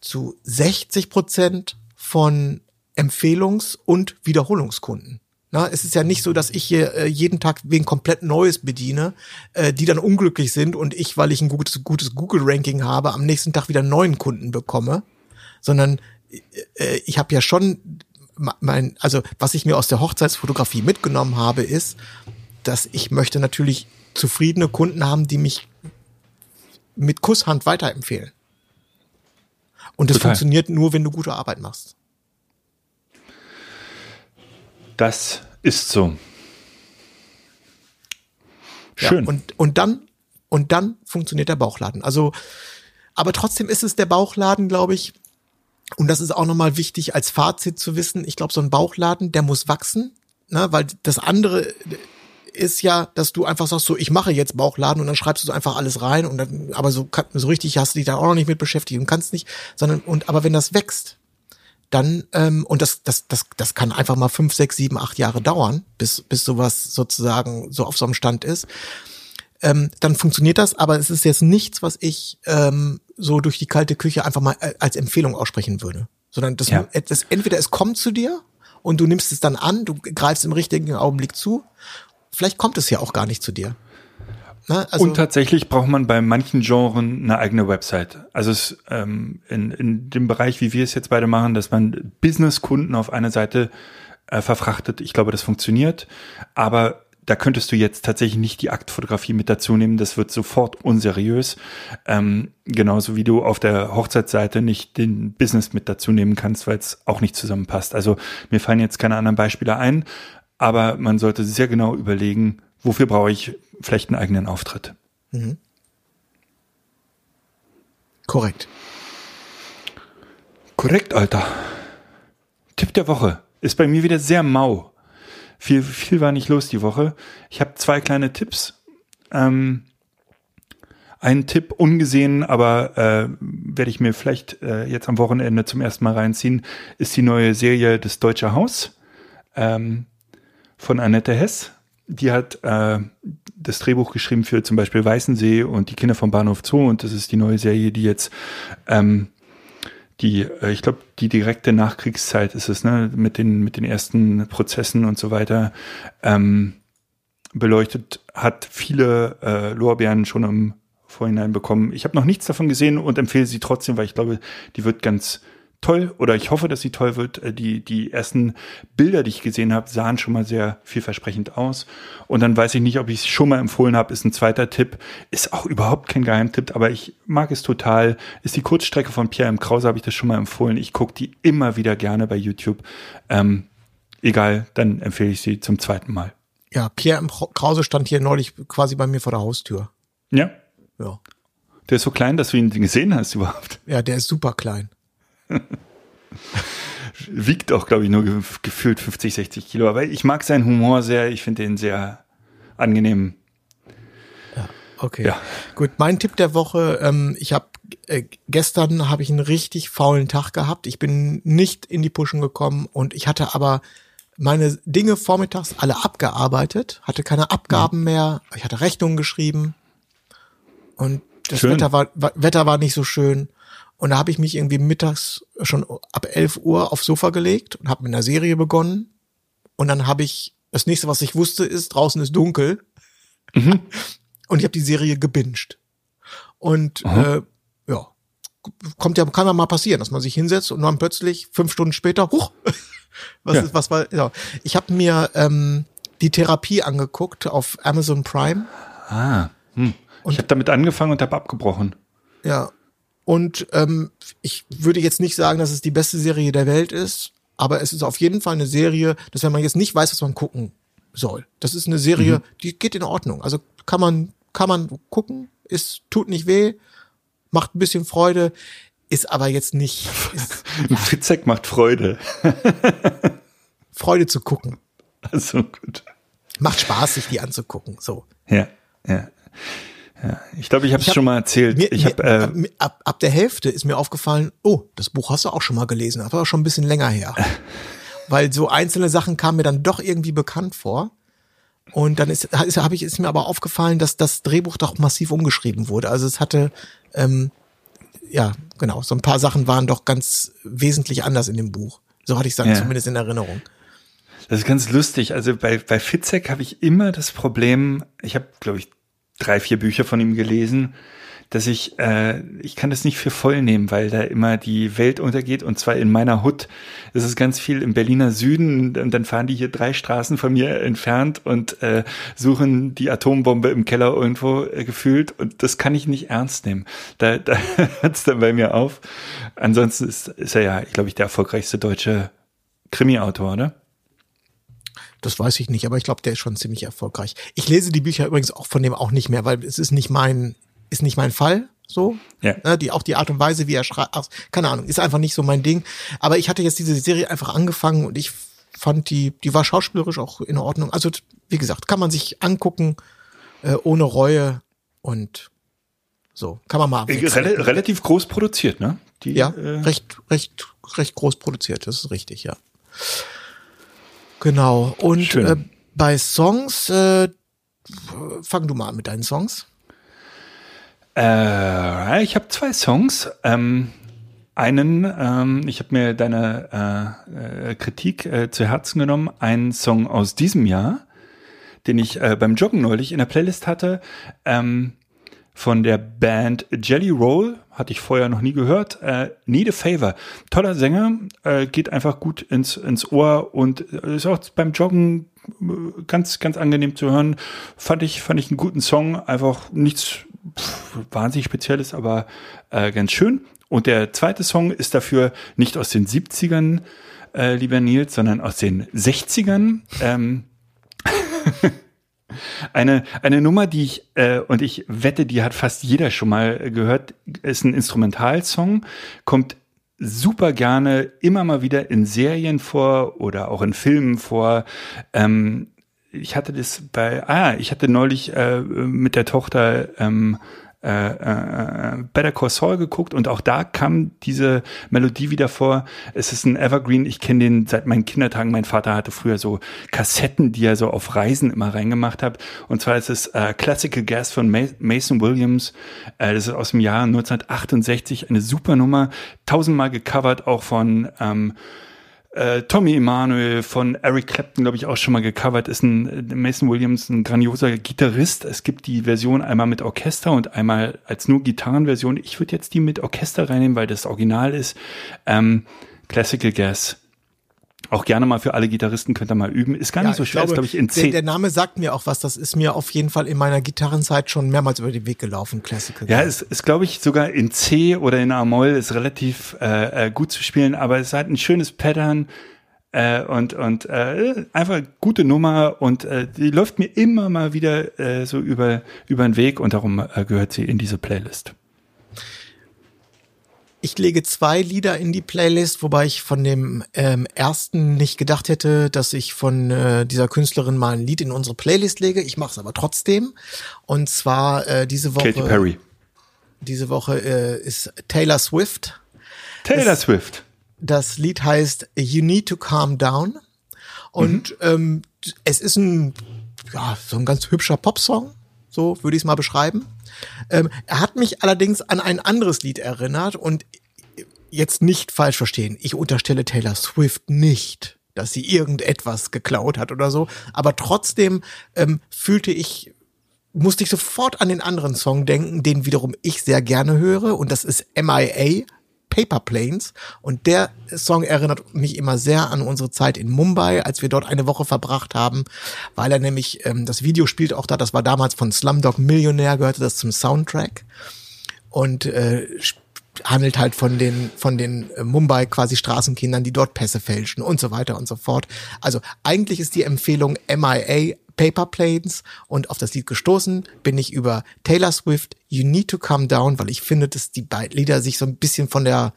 zu 60 Prozent von Empfehlungs- und Wiederholungskunden. Na, es ist ja nicht so, dass ich hier äh, jeden Tag wen komplett Neues bediene, äh, die dann unglücklich sind und ich, weil ich ein gutes, gutes Google-Ranking habe, am nächsten Tag wieder neuen Kunden bekomme, sondern äh, ich habe ja schon mein, also was ich mir aus der Hochzeitsfotografie mitgenommen habe, ist, dass ich möchte natürlich zufriedene Kunden haben, die mich mit Kusshand weiterempfehlen. Und das Total. funktioniert nur, wenn du gute Arbeit machst. Das ist so. Schön. Ja, und, und dann, und dann funktioniert der Bauchladen. Also, aber trotzdem ist es der Bauchladen, glaube ich. Und das ist auch nochmal wichtig als Fazit zu wissen. Ich glaube, so ein Bauchladen, der muss wachsen, ne, weil das andere ist ja, dass du einfach sagst, so, ich mache jetzt Bauchladen und dann schreibst du so einfach alles rein und dann, aber so, so richtig hast du dich da auch noch nicht mit beschäftigt und kannst nicht, sondern, und, aber wenn das wächst, dann, ähm, und das, das, das, das kann einfach mal fünf, sechs, sieben, acht Jahre dauern, bis, bis sowas sozusagen so auf so einem Stand ist, ähm, dann funktioniert das, aber es ist jetzt nichts, was ich ähm, so durch die kalte Küche einfach mal äh, als Empfehlung aussprechen würde. Sondern das, Ja. das entweder es kommt zu dir und du nimmst es dann an, du greifst im richtigen Augenblick zu. Vielleicht kommt es ja auch gar nicht zu dir. Ne? Also, und tatsächlich braucht man bei manchen Genren eine eigene Website. Also es, ähm, in, in dem Bereich, wie wir es jetzt beide machen, dass man Businesskunden auf eine Seite äh, verfrachtet, ich glaube, das funktioniert. Aber da könntest du jetzt tatsächlich nicht die Aktfotografie mit dazu nehmen. Das wird sofort unseriös. Ähm, genauso wie du auf der Hochzeitsseite nicht den Business mit dazu nehmen kannst, weil es auch nicht zusammenpasst. Also mir fallen jetzt keine anderen Beispiele ein, aber man sollte sehr genau überlegen, wofür brauche ich vielleicht einen eigenen Auftritt. korrekt. Korrekt, Alter. Tipp der Woche ist bei mir wieder sehr mau. Viel, viel war nicht los die Woche. Ich habe zwei kleine Tipps. Ähm, ein Tipp ungesehen, aber äh, werde ich mir vielleicht äh, jetzt am Wochenende zum ersten Mal reinziehen, ist die neue Serie Das Deutsche Haus ähm, von Annette Hess. Die hat äh, das Drehbuch geschrieben für zum Beispiel Weißensee und die Kinder vom Bahnhof Zoo und das ist die neue Serie, die jetzt ähm, die, äh, ich glaube, die direkte Nachkriegszeit ist es, ne, mit den, mit den ersten Prozessen und so weiter, ähm, beleuchtet, hat viele äh, Lorbeeren schon im Vorhinein bekommen. Ich habe noch nichts davon gesehen und empfehle sie trotzdem, weil ich glaube, die wird ganz toll oder ich hoffe, dass sie toll wird. Äh, Die, die ersten Bilder, die ich gesehen habe, sahen schon mal sehr vielversprechend aus. Und dann weiß ich nicht, ob ich es schon mal empfohlen habe, ist ein zweiter Tipp. Ist auch überhaupt kein Geheimtipp, aber ich mag es total. Ist die Kurzstrecke von Pierre M. Krause, habe ich das schon mal empfohlen. Ich gucke die immer wieder gerne bei YouTube. Ähm, egal, dann empfehle ich sie zum zweiten Mal. Ja, Pierre M. Krause stand hier neulich quasi bei mir vor der Haustür. Ja, Ja. der ist so klein, dass du ihn gesehen hast überhaupt. Ja, der ist super klein. Wiegt auch, glaube ich, nur ge gefühlt 50, 60 Kilo. Aber ich mag seinen Humor sehr. Ich finde ihn sehr angenehm. Okay. Ja. Gut, mein Tipp der Woche, ähm, ich habe äh, gestern habe ich einen richtig faulen Tag gehabt. Ich bin nicht in die Puschen gekommen und ich hatte aber meine Dinge vormittags alle abgearbeitet, hatte keine Abgaben mehr, ich hatte Rechnungen geschrieben und das Schön. Wetter war, wa- Wetter war nicht so schön. Und da habe ich mich irgendwie mittags schon ab 11 Uhr aufs Sofa gelegt und habe mit einer Serie begonnen. Und dann habe ich, das nächste, was ich wusste, ist, draußen ist dunkel. Und ich habe die Serie gebinged. Und äh, ja, kommt ja, kann ja mal passieren, dass man sich hinsetzt und dann plötzlich fünf Stunden später, huch, was Ja. ist, was war, ja. Ich habe mir ähm, die Therapie angeguckt auf Amazon Prime. Ah. Hm. Ich habe damit angefangen und habe abgebrochen. Ja. Und ähm, ich würde jetzt nicht sagen, dass es die beste Serie der Welt ist, aber es ist auf jeden Fall eine Serie, dass wenn man jetzt nicht weiß, was man gucken soll. Das ist eine Serie, die geht in Ordnung. Also kann man, kann man gucken, ist, tut nicht weh, macht ein bisschen Freude, ist aber jetzt nicht ist Ein Fitzek macht Freude. Freude zu gucken. Also gut. Macht Spaß, sich die anzugucken. So. Ja. Ja. Ja, ich glaube, ich habe es hab- schon mal erzählt. Mir, ich mir, äh, ab, ab, ab der Hälfte ist mir aufgefallen, oh, das Buch hast du auch schon mal gelesen, aber schon ein bisschen länger her. Weil so einzelne Sachen kamen mir dann doch irgendwie bekannt vor. Und dann ist, ist, hab ich, ist mir aber aufgefallen, dass das Drehbuch doch massiv umgeschrieben wurde. Also es hatte, ähm, ja, genau, so ein paar Sachen waren doch ganz wesentlich anders in dem Buch. So hatte ich es dann Ja. zumindest in Erinnerung. Das ist ganz lustig. Also bei, bei Fitzek habe ich immer das Problem, ich habe, glaube ich, drei, vier Bücher von ihm gelesen, dass ich, äh, ich kann das nicht für voll nehmen, weil da immer die Welt untergeht und zwar in meiner Hut. Es ist ganz viel im Berliner Süden und dann fahren die hier drei Straßen von mir entfernt und äh, suchen die Atombombe im Keller irgendwo äh, gefühlt und das kann ich nicht ernst nehmen. Da, da hört's dann bei mir auf. Ansonsten ist, ist er ja, ich glaube ich, der erfolgreichste deutsche Krimi-Autor, oder? Das weiß ich nicht, aber ich glaube, der ist schon ziemlich erfolgreich. Ich lese die Bücher übrigens auch von dem auch nicht mehr, weil es ist nicht mein, ist nicht mein Fall. So, Ja. Ne, die auch die Art und Weise, wie er schreibt, keine Ahnung, ist einfach nicht so mein Ding. Aber ich hatte jetzt diese Serie einfach angefangen und ich fand die, die war schauspielerisch auch in Ordnung. Also wie gesagt, kann man sich angucken äh, ohne Reue und so kann man mal. Äh. Rel relativ groß produziert, ne? Die, Ja, äh, recht, recht, recht groß produziert, das ist richtig, ja. Genau. Und äh, bei Songs, äh, fang du mal an mit deinen Songs. Äh, ich habe zwei Songs. Ähm, einen, ähm, ich habe mir deine äh, äh, Kritik äh, zu Herzen genommen. Einen Song aus diesem Jahr, den ich äh, beim Joggen neulich in der Playlist hatte. Ähm, von der Band Jelly Roll, hatte ich vorher noch nie gehört. Äh, Need a Favor. Toller Sänger, äh, geht einfach gut ins, ins Ohr und äh, ist auch beim Joggen äh, ganz, ganz angenehm zu hören. Fand ich, fand ich einen guten Song. Einfach nichts pff, wahnsinnig Spezielles, aber äh, ganz schön. Und der zweite Song ist dafür nicht aus den 70ern, äh, lieber Nils, sondern aus den 60ern. Ähm, eine, eine Nummer, die ich, äh, und ich wette, die hat fast jeder schon mal gehört, ist ein Instrumentalsong, kommt super gerne immer mal wieder in Serien vor oder auch in Filmen vor. Ähm, ich hatte das bei, ah, ich hatte neulich äh, mit der Tochter ähm, äh, äh, Better Call Saul geguckt und auch da kam diese Melodie wieder vor. Es ist ein Evergreen, ich kenne den seit meinen Kindertagen. Mein Vater hatte früher so Kassetten, die er so auf Reisen immer reingemacht hat. Und zwar ist es äh, Classical Gas von Ma Mason Williams. Äh, das ist aus dem Jahr 1968, eine super Nummer, tausendmal gecovert, auch von ähm, äh, Tommy Emanuel von Eric Clapton, glaube ich, auch schon mal gecovert, ist ein äh, Mason Williams, ein grandioser Gitarrist. Es gibt die Version einmal mit Orchester und einmal als nur Gitarrenversion. Ich würde jetzt die mit Orchester reinnehmen, weil das Original ist. Ähm, Classical Gas. Auch gerne mal für alle Gitarristen könnt ihr mal üben. Ist gar nicht so schwer, ist glaube ich in der, C. der Name sagt mir auch was. Das ist mir auf jeden Fall in meiner Gitarrenzeit schon mehrmals über den Weg gelaufen. Classical. Ja, es ist, glaube ich, sogar in C oder in A-Moll ist relativ äh, äh, gut zu spielen, aber es hat ein schönes Pattern äh, und und äh, einfach gute Nummer und äh, die läuft mir immer mal wieder äh, so über über den Weg und darum äh, gehört sie in diese Playlist. Ich lege zwei Lieder in die Playlist, wobei ich von dem ähm, ersten nicht gedacht hätte, dass ich von äh, dieser Künstlerin mal ein Lied in unsere Playlist lege. Ich mache es aber trotzdem. Und zwar äh, diese Woche. Katy Perry, Diese Woche äh, ist Taylor Swift. Taylor Swift. Das Lied heißt You Need to Calm Down. Und ähm, es ist ein, ja, so ein ganz hübscher Popsong. So würde ich es mal beschreiben. Ähm, er hat mich allerdings an ein anderes Lied erinnert und jetzt nicht falsch verstehen. Ich unterstelle Taylor Swift nicht, dass sie irgendetwas geklaut hat oder so. Aber trotzdem ähm, fühlte ich, musste ich sofort an den anderen Song denken, den wiederum ich sehr gerne höre. Und das ist MIA. Paper Planes. Und der Song erinnert mich immer sehr an unsere Zeit in Mumbai, als wir dort eine Woche verbracht haben, weil er nämlich ähm, das Video spielt auch da, das war damals von Slumdog Millionär, gehörte das zum Soundtrack. Und äh, handelt halt von den von den äh, Mumbai quasi Straßenkindern, die dort Pässe fälschen und so weiter und so fort. Also eigentlich ist die Empfehlung MIA Paper Planes und auf das Lied gestoßen bin ich über Taylor Swift You Need to Calm Down, weil ich finde, dass die beiden Lieder sich so ein bisschen von der,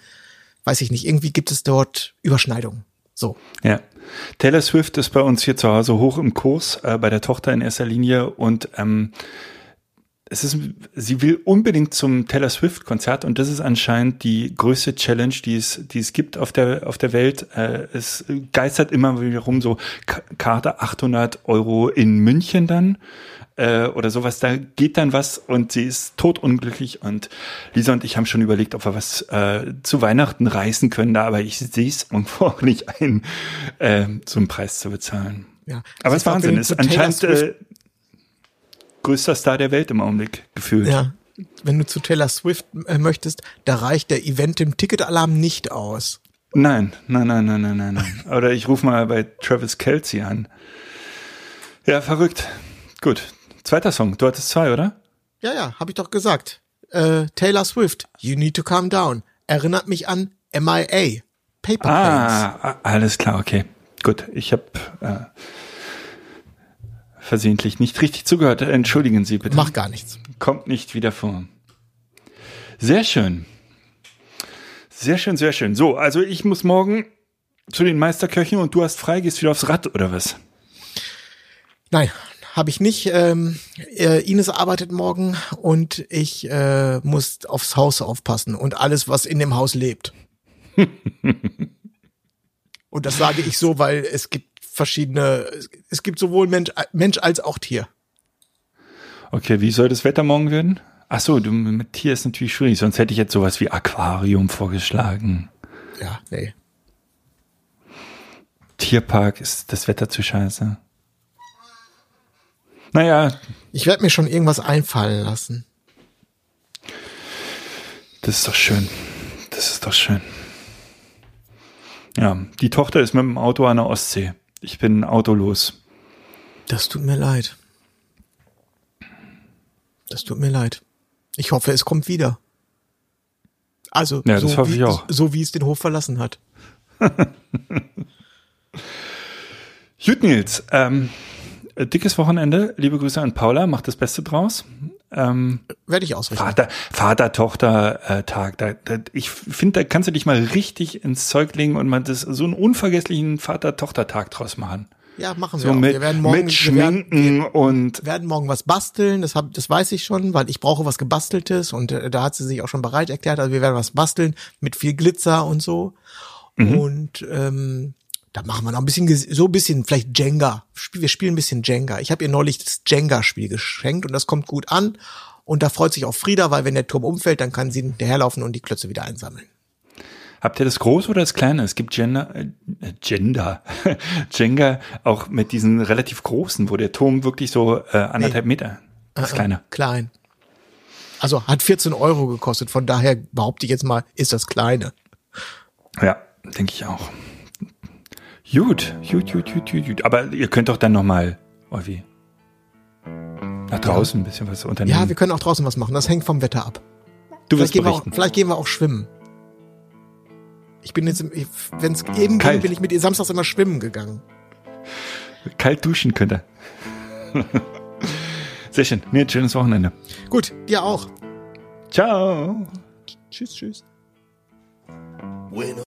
weiß ich nicht, irgendwie gibt es dort Überschneidungen. So. Ja. Taylor Swift ist bei uns hier zu Hause hoch im Kurs, äh, bei der Tochter in erster Linie und ähm, es ist, sie will unbedingt zum Taylor Swift Konzert und das ist anscheinend die größte Challenge, die es, die es gibt auf der, auf der Welt. Äh, es geistert immer wieder rum, so Karte 800 Euro in München dann äh, oder sowas. Da geht dann was und sie ist totunglücklich und Lisa und ich haben schon überlegt, ob wir was äh, zu Weihnachten reißen können, da, aber ich sehe es irgendwo auch nicht ein, äh, so einen Preis zu bezahlen. Ja. Aber Also es Wahnsinn, ist zu Taylor anscheinend äh, größter Star der Welt im Augenblick gefühlt. Ja. Wenn du zu Taylor Swift äh, möchtest, da reicht der Event im Ticketalarm nicht aus. Nein, nein, nein, nein, nein, nein, nein. Oder ich rufe mal bei Travis Kelsey an. Ja, verrückt. Gut. Zweiter Song. Du hattest zwei, oder? Ja, ja, habe ich doch gesagt. Äh, Taylor Swift, You Need to Calm Down. Erinnert mich an MIA. Paper Planes. Ah, alles klar, okay. Gut, ich habe äh, versehentlich nicht richtig zugehört. Entschuldigen Sie bitte. Macht gar nichts. Kommt nicht wieder vor. Sehr schön. Sehr schön, sehr schön. So, also ich muss morgen zu den Meisterköchen und du hast frei, gehst wieder aufs Rad oder was? Nein, habe ich nicht. Ähm, äh, Ines arbeitet morgen und ich äh, muss aufs Haus aufpassen und alles, was in dem Haus lebt. und das sage ich so, weil es gibt verschiedene, es- gibt sowohl Mensch, Mensch als auch Tier. Okay, wie soll das Wetter morgen werden? Ach so, du mit Tier ist natürlich schwierig, sonst hätte ich jetzt sowas wie Aquarium vorgeschlagen. Ja, nee. Tierpark ist das Wetter zu scheiße. Naja, Ich werde mir schon irgendwas einfallen lassen. das ist doch schön. Das ist doch schön. Ja, die Tochter ist mit dem Auto an der Ostsee. Ich bin autolos. Das tut mir leid. Das tut mir leid. Ich hoffe, es kommt wieder. Also, Ja, so, wie, so wie es den Hof verlassen hat. Gut, Nils. Ähm, dickes Wochenende. Liebe Grüße an Paula. Macht das Beste draus. Ähm, Werde ich ausrichten. Vater, Vater-Tochter-Tag. Da, da, ich finde, da kannst du dich mal richtig ins Zeug legen und mal das, so einen unvergesslichen Vater-Tochter-Tag draus machen. Ja, machen wir So auch. mit, wir werden morgen, mit wir werden, Schminken und wir werden morgen was basteln. Das, hab, das weiß ich schon, weil ich brauche was gebasteltes und äh, da hat sie sich auch schon bereit erklärt. Also wir werden was basteln mit viel Glitzer und so. Mhm. Und ähm, da machen wir noch ein bisschen, so ein bisschen, vielleicht Jenga. Wir spielen ein bisschen Jenga. Ich habe ihr neulich das Jenga-Spiel geschenkt und das kommt gut an. Und da freut sich auch Frieda, weil wenn der Turm umfällt, dann kann sie hinterherlaufen und die Klötze wieder einsammeln. Habt ihr das große oder das kleine? Es gibt Gender, äh, Gender, Jenga auch mit diesen relativ großen, wo der Turm wirklich so äh, anderthalb Meter. Das kleine. Klein. Also hat 14 Euro gekostet. Von daher behaupte ich jetzt mal, ist das kleine. Ja, denke ich auch. Gut, gut, gut, gut, gut, gut. Aber ihr könnt doch dann nochmal, Olvi, nach draußen ein bisschen was unternehmen. Ja, wir können auch draußen was machen. Das hängt vom Wetter ab. du Vielleicht wirst gehen, wir auch, vielleicht gehen wir auch schwimmen. Ich bin jetzt, wenn es eben ging, Kalt. bin ich mit ihr samstags immer schwimmen gegangen. Kalt duschen könnt ihr. Sehr schön. Nee, schönes Wochenende. Gut, dir auch. Ciao. Tschüss, tschüss.